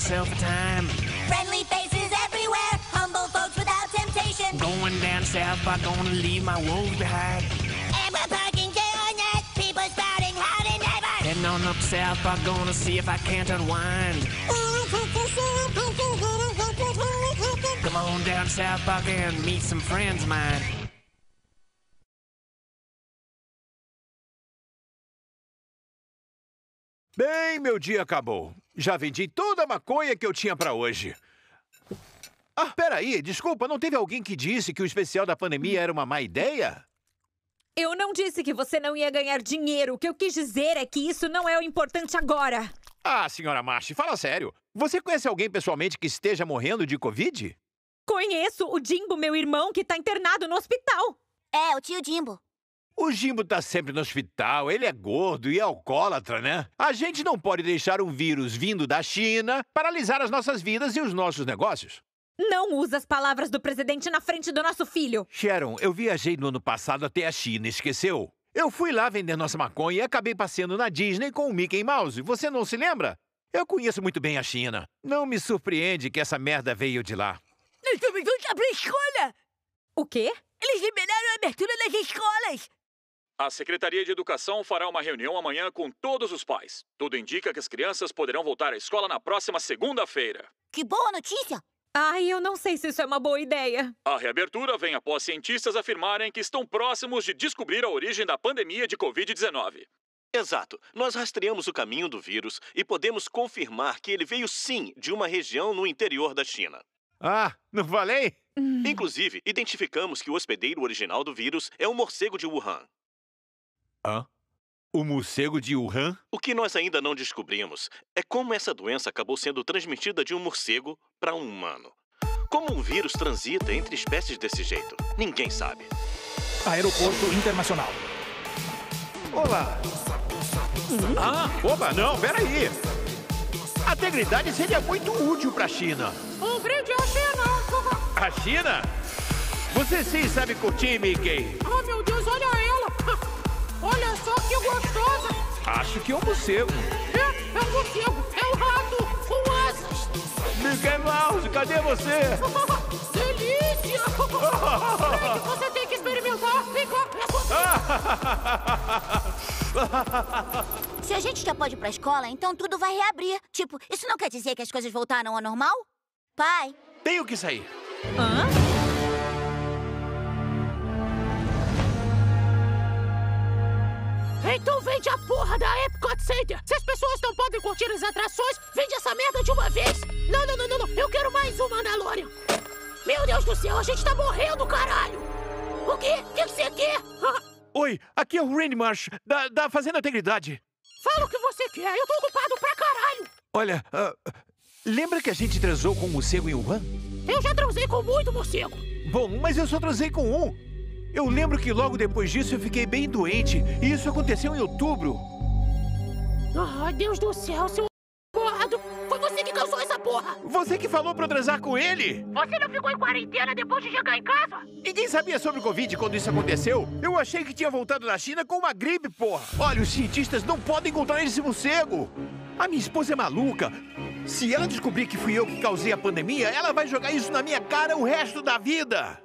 Speaker 1: Myself a time.
Speaker 13: Friendly faces everywhere, humble folks without temptation.
Speaker 1: Going down to South Park, gonna leave my woes behind.
Speaker 13: And we're parking on that, people spouting howdy neighbor.
Speaker 1: Heading on up to South Park, gonna see if I can't unwind. Come on down to South Park and meet some friends of mine.
Speaker 14: Bem, meu dia acabou. Já vendi toda a maconha que eu tinha pra hoje. Ah, peraí, desculpa, não teve alguém que disse que o especial da pandemia era uma má ideia?
Speaker 15: Eu não disse que você não ia ganhar dinheiro. O que eu quis dizer é que isso não é o importante agora.
Speaker 14: Ah, senhora Marchi, fala sério. Você conhece alguém pessoalmente que esteja morrendo de Covid?
Speaker 15: Conheço o Jimbo, meu irmão, que tá internado no hospital.
Speaker 13: É, o tio Jimbo.
Speaker 14: O Jimbo tá sempre no hospital, ele é gordo e é alcoólatra, né? A gente não pode deixar um vírus vindo da China paralisar as nossas vidas e os nossos negócios.
Speaker 15: Não usa as palavras do presidente na frente do nosso filho.
Speaker 14: Sharon, eu viajei no ano passado até a China, esqueceu? Eu fui lá vender nossa maconha e acabei passeando na Disney com o Mickey Mouse. Você não se lembra? Eu conheço muito bem a China. Não me surpreende que essa merda veio de lá.
Speaker 16: Nós vamos voltar pra escola!
Speaker 15: O quê?
Speaker 16: Eles liberaram a abertura das escolas!
Speaker 17: A Secretaria de Educação fará uma reunião amanhã com todos os pais. Tudo indica que as crianças poderão voltar à escola na próxima segunda-feira.
Speaker 13: Que boa notícia!
Speaker 15: Ai, eu não sei se isso é uma boa ideia.
Speaker 17: A reabertura vem após cientistas afirmarem que estão próximos de descobrir a origem da pandemia de Covid-19.
Speaker 18: Exato. Nós rastreamos o caminho do vírus e podemos confirmar que ele veio sim de uma região no interior da China.
Speaker 14: Ah, não falei?
Speaker 18: Inclusive, identificamos que o hospedeiro original do vírus é um morcego de Wuhan.
Speaker 14: Hã? O morcego de Wuhan?
Speaker 18: O que nós ainda não descobrimos é como essa doença acabou sendo transmitida de um morcego para um humano. Como um vírus transita entre espécies desse jeito? Ninguém sabe.
Speaker 19: Aeroporto Internacional.
Speaker 14: Olá. Ah, opa, não, peraí. A integridade seria muito útil pra China.
Speaker 16: Um brinde à China!
Speaker 14: A China? Você sim sabe curtir, Mickey.
Speaker 16: Oh, meu Deus, olha ela! Olha só que gostosa!
Speaker 14: Acho que é um morcego.
Speaker 16: É, é um morcego, é um rato com asas!
Speaker 14: Mickey Mouse, cadê você? *laughs*
Speaker 16: Delícia! Frank, você tem que experimentar! Vem cá! *laughs*
Speaker 13: Se a gente já pode ir pra escola, então tudo vai reabrir. Tipo, isso não quer dizer que as coisas voltaram ao normal? Pai?
Speaker 14: Tenho que sair.
Speaker 15: Hã?
Speaker 16: Então vende a porra da Epcot Center! Se as pessoas não podem curtir as atrações, vende essa merda de uma vez! Não, não, não, não, não! Eu quero mais um Mandalorian! Meu Deus do céu, a gente tá morrendo, caralho! O quê? O que você quer? *laughs*
Speaker 14: Oi, aqui é o Randy Marsh, da, da Fazenda Integridade.
Speaker 16: Fala o que você quer, eu tô ocupado pra caralho!
Speaker 14: Olha, ah, lembra que a gente transou com um morcego em Wuhan?
Speaker 16: Eu já transei com muito morcego!
Speaker 14: Bom, mas eu só transei com um. Eu lembro que logo depois disso eu fiquei bem doente, e isso aconteceu em outubro.
Speaker 16: Ai, Deus do céu, seu porrado! Foi você que causou essa porra!
Speaker 14: Você que falou pra eu transar com ele?
Speaker 16: Você não ficou em quarentena depois de chegar em casa?
Speaker 14: Ninguém sabia sobre o Covid quando isso aconteceu. Eu achei que tinha voltado da China com uma gripe, porra. Olha, os cientistas não podem encontrar esse morcego. A minha esposa é maluca. Se ela descobrir que fui eu que causei a pandemia, ela vai jogar isso na minha cara o resto da vida.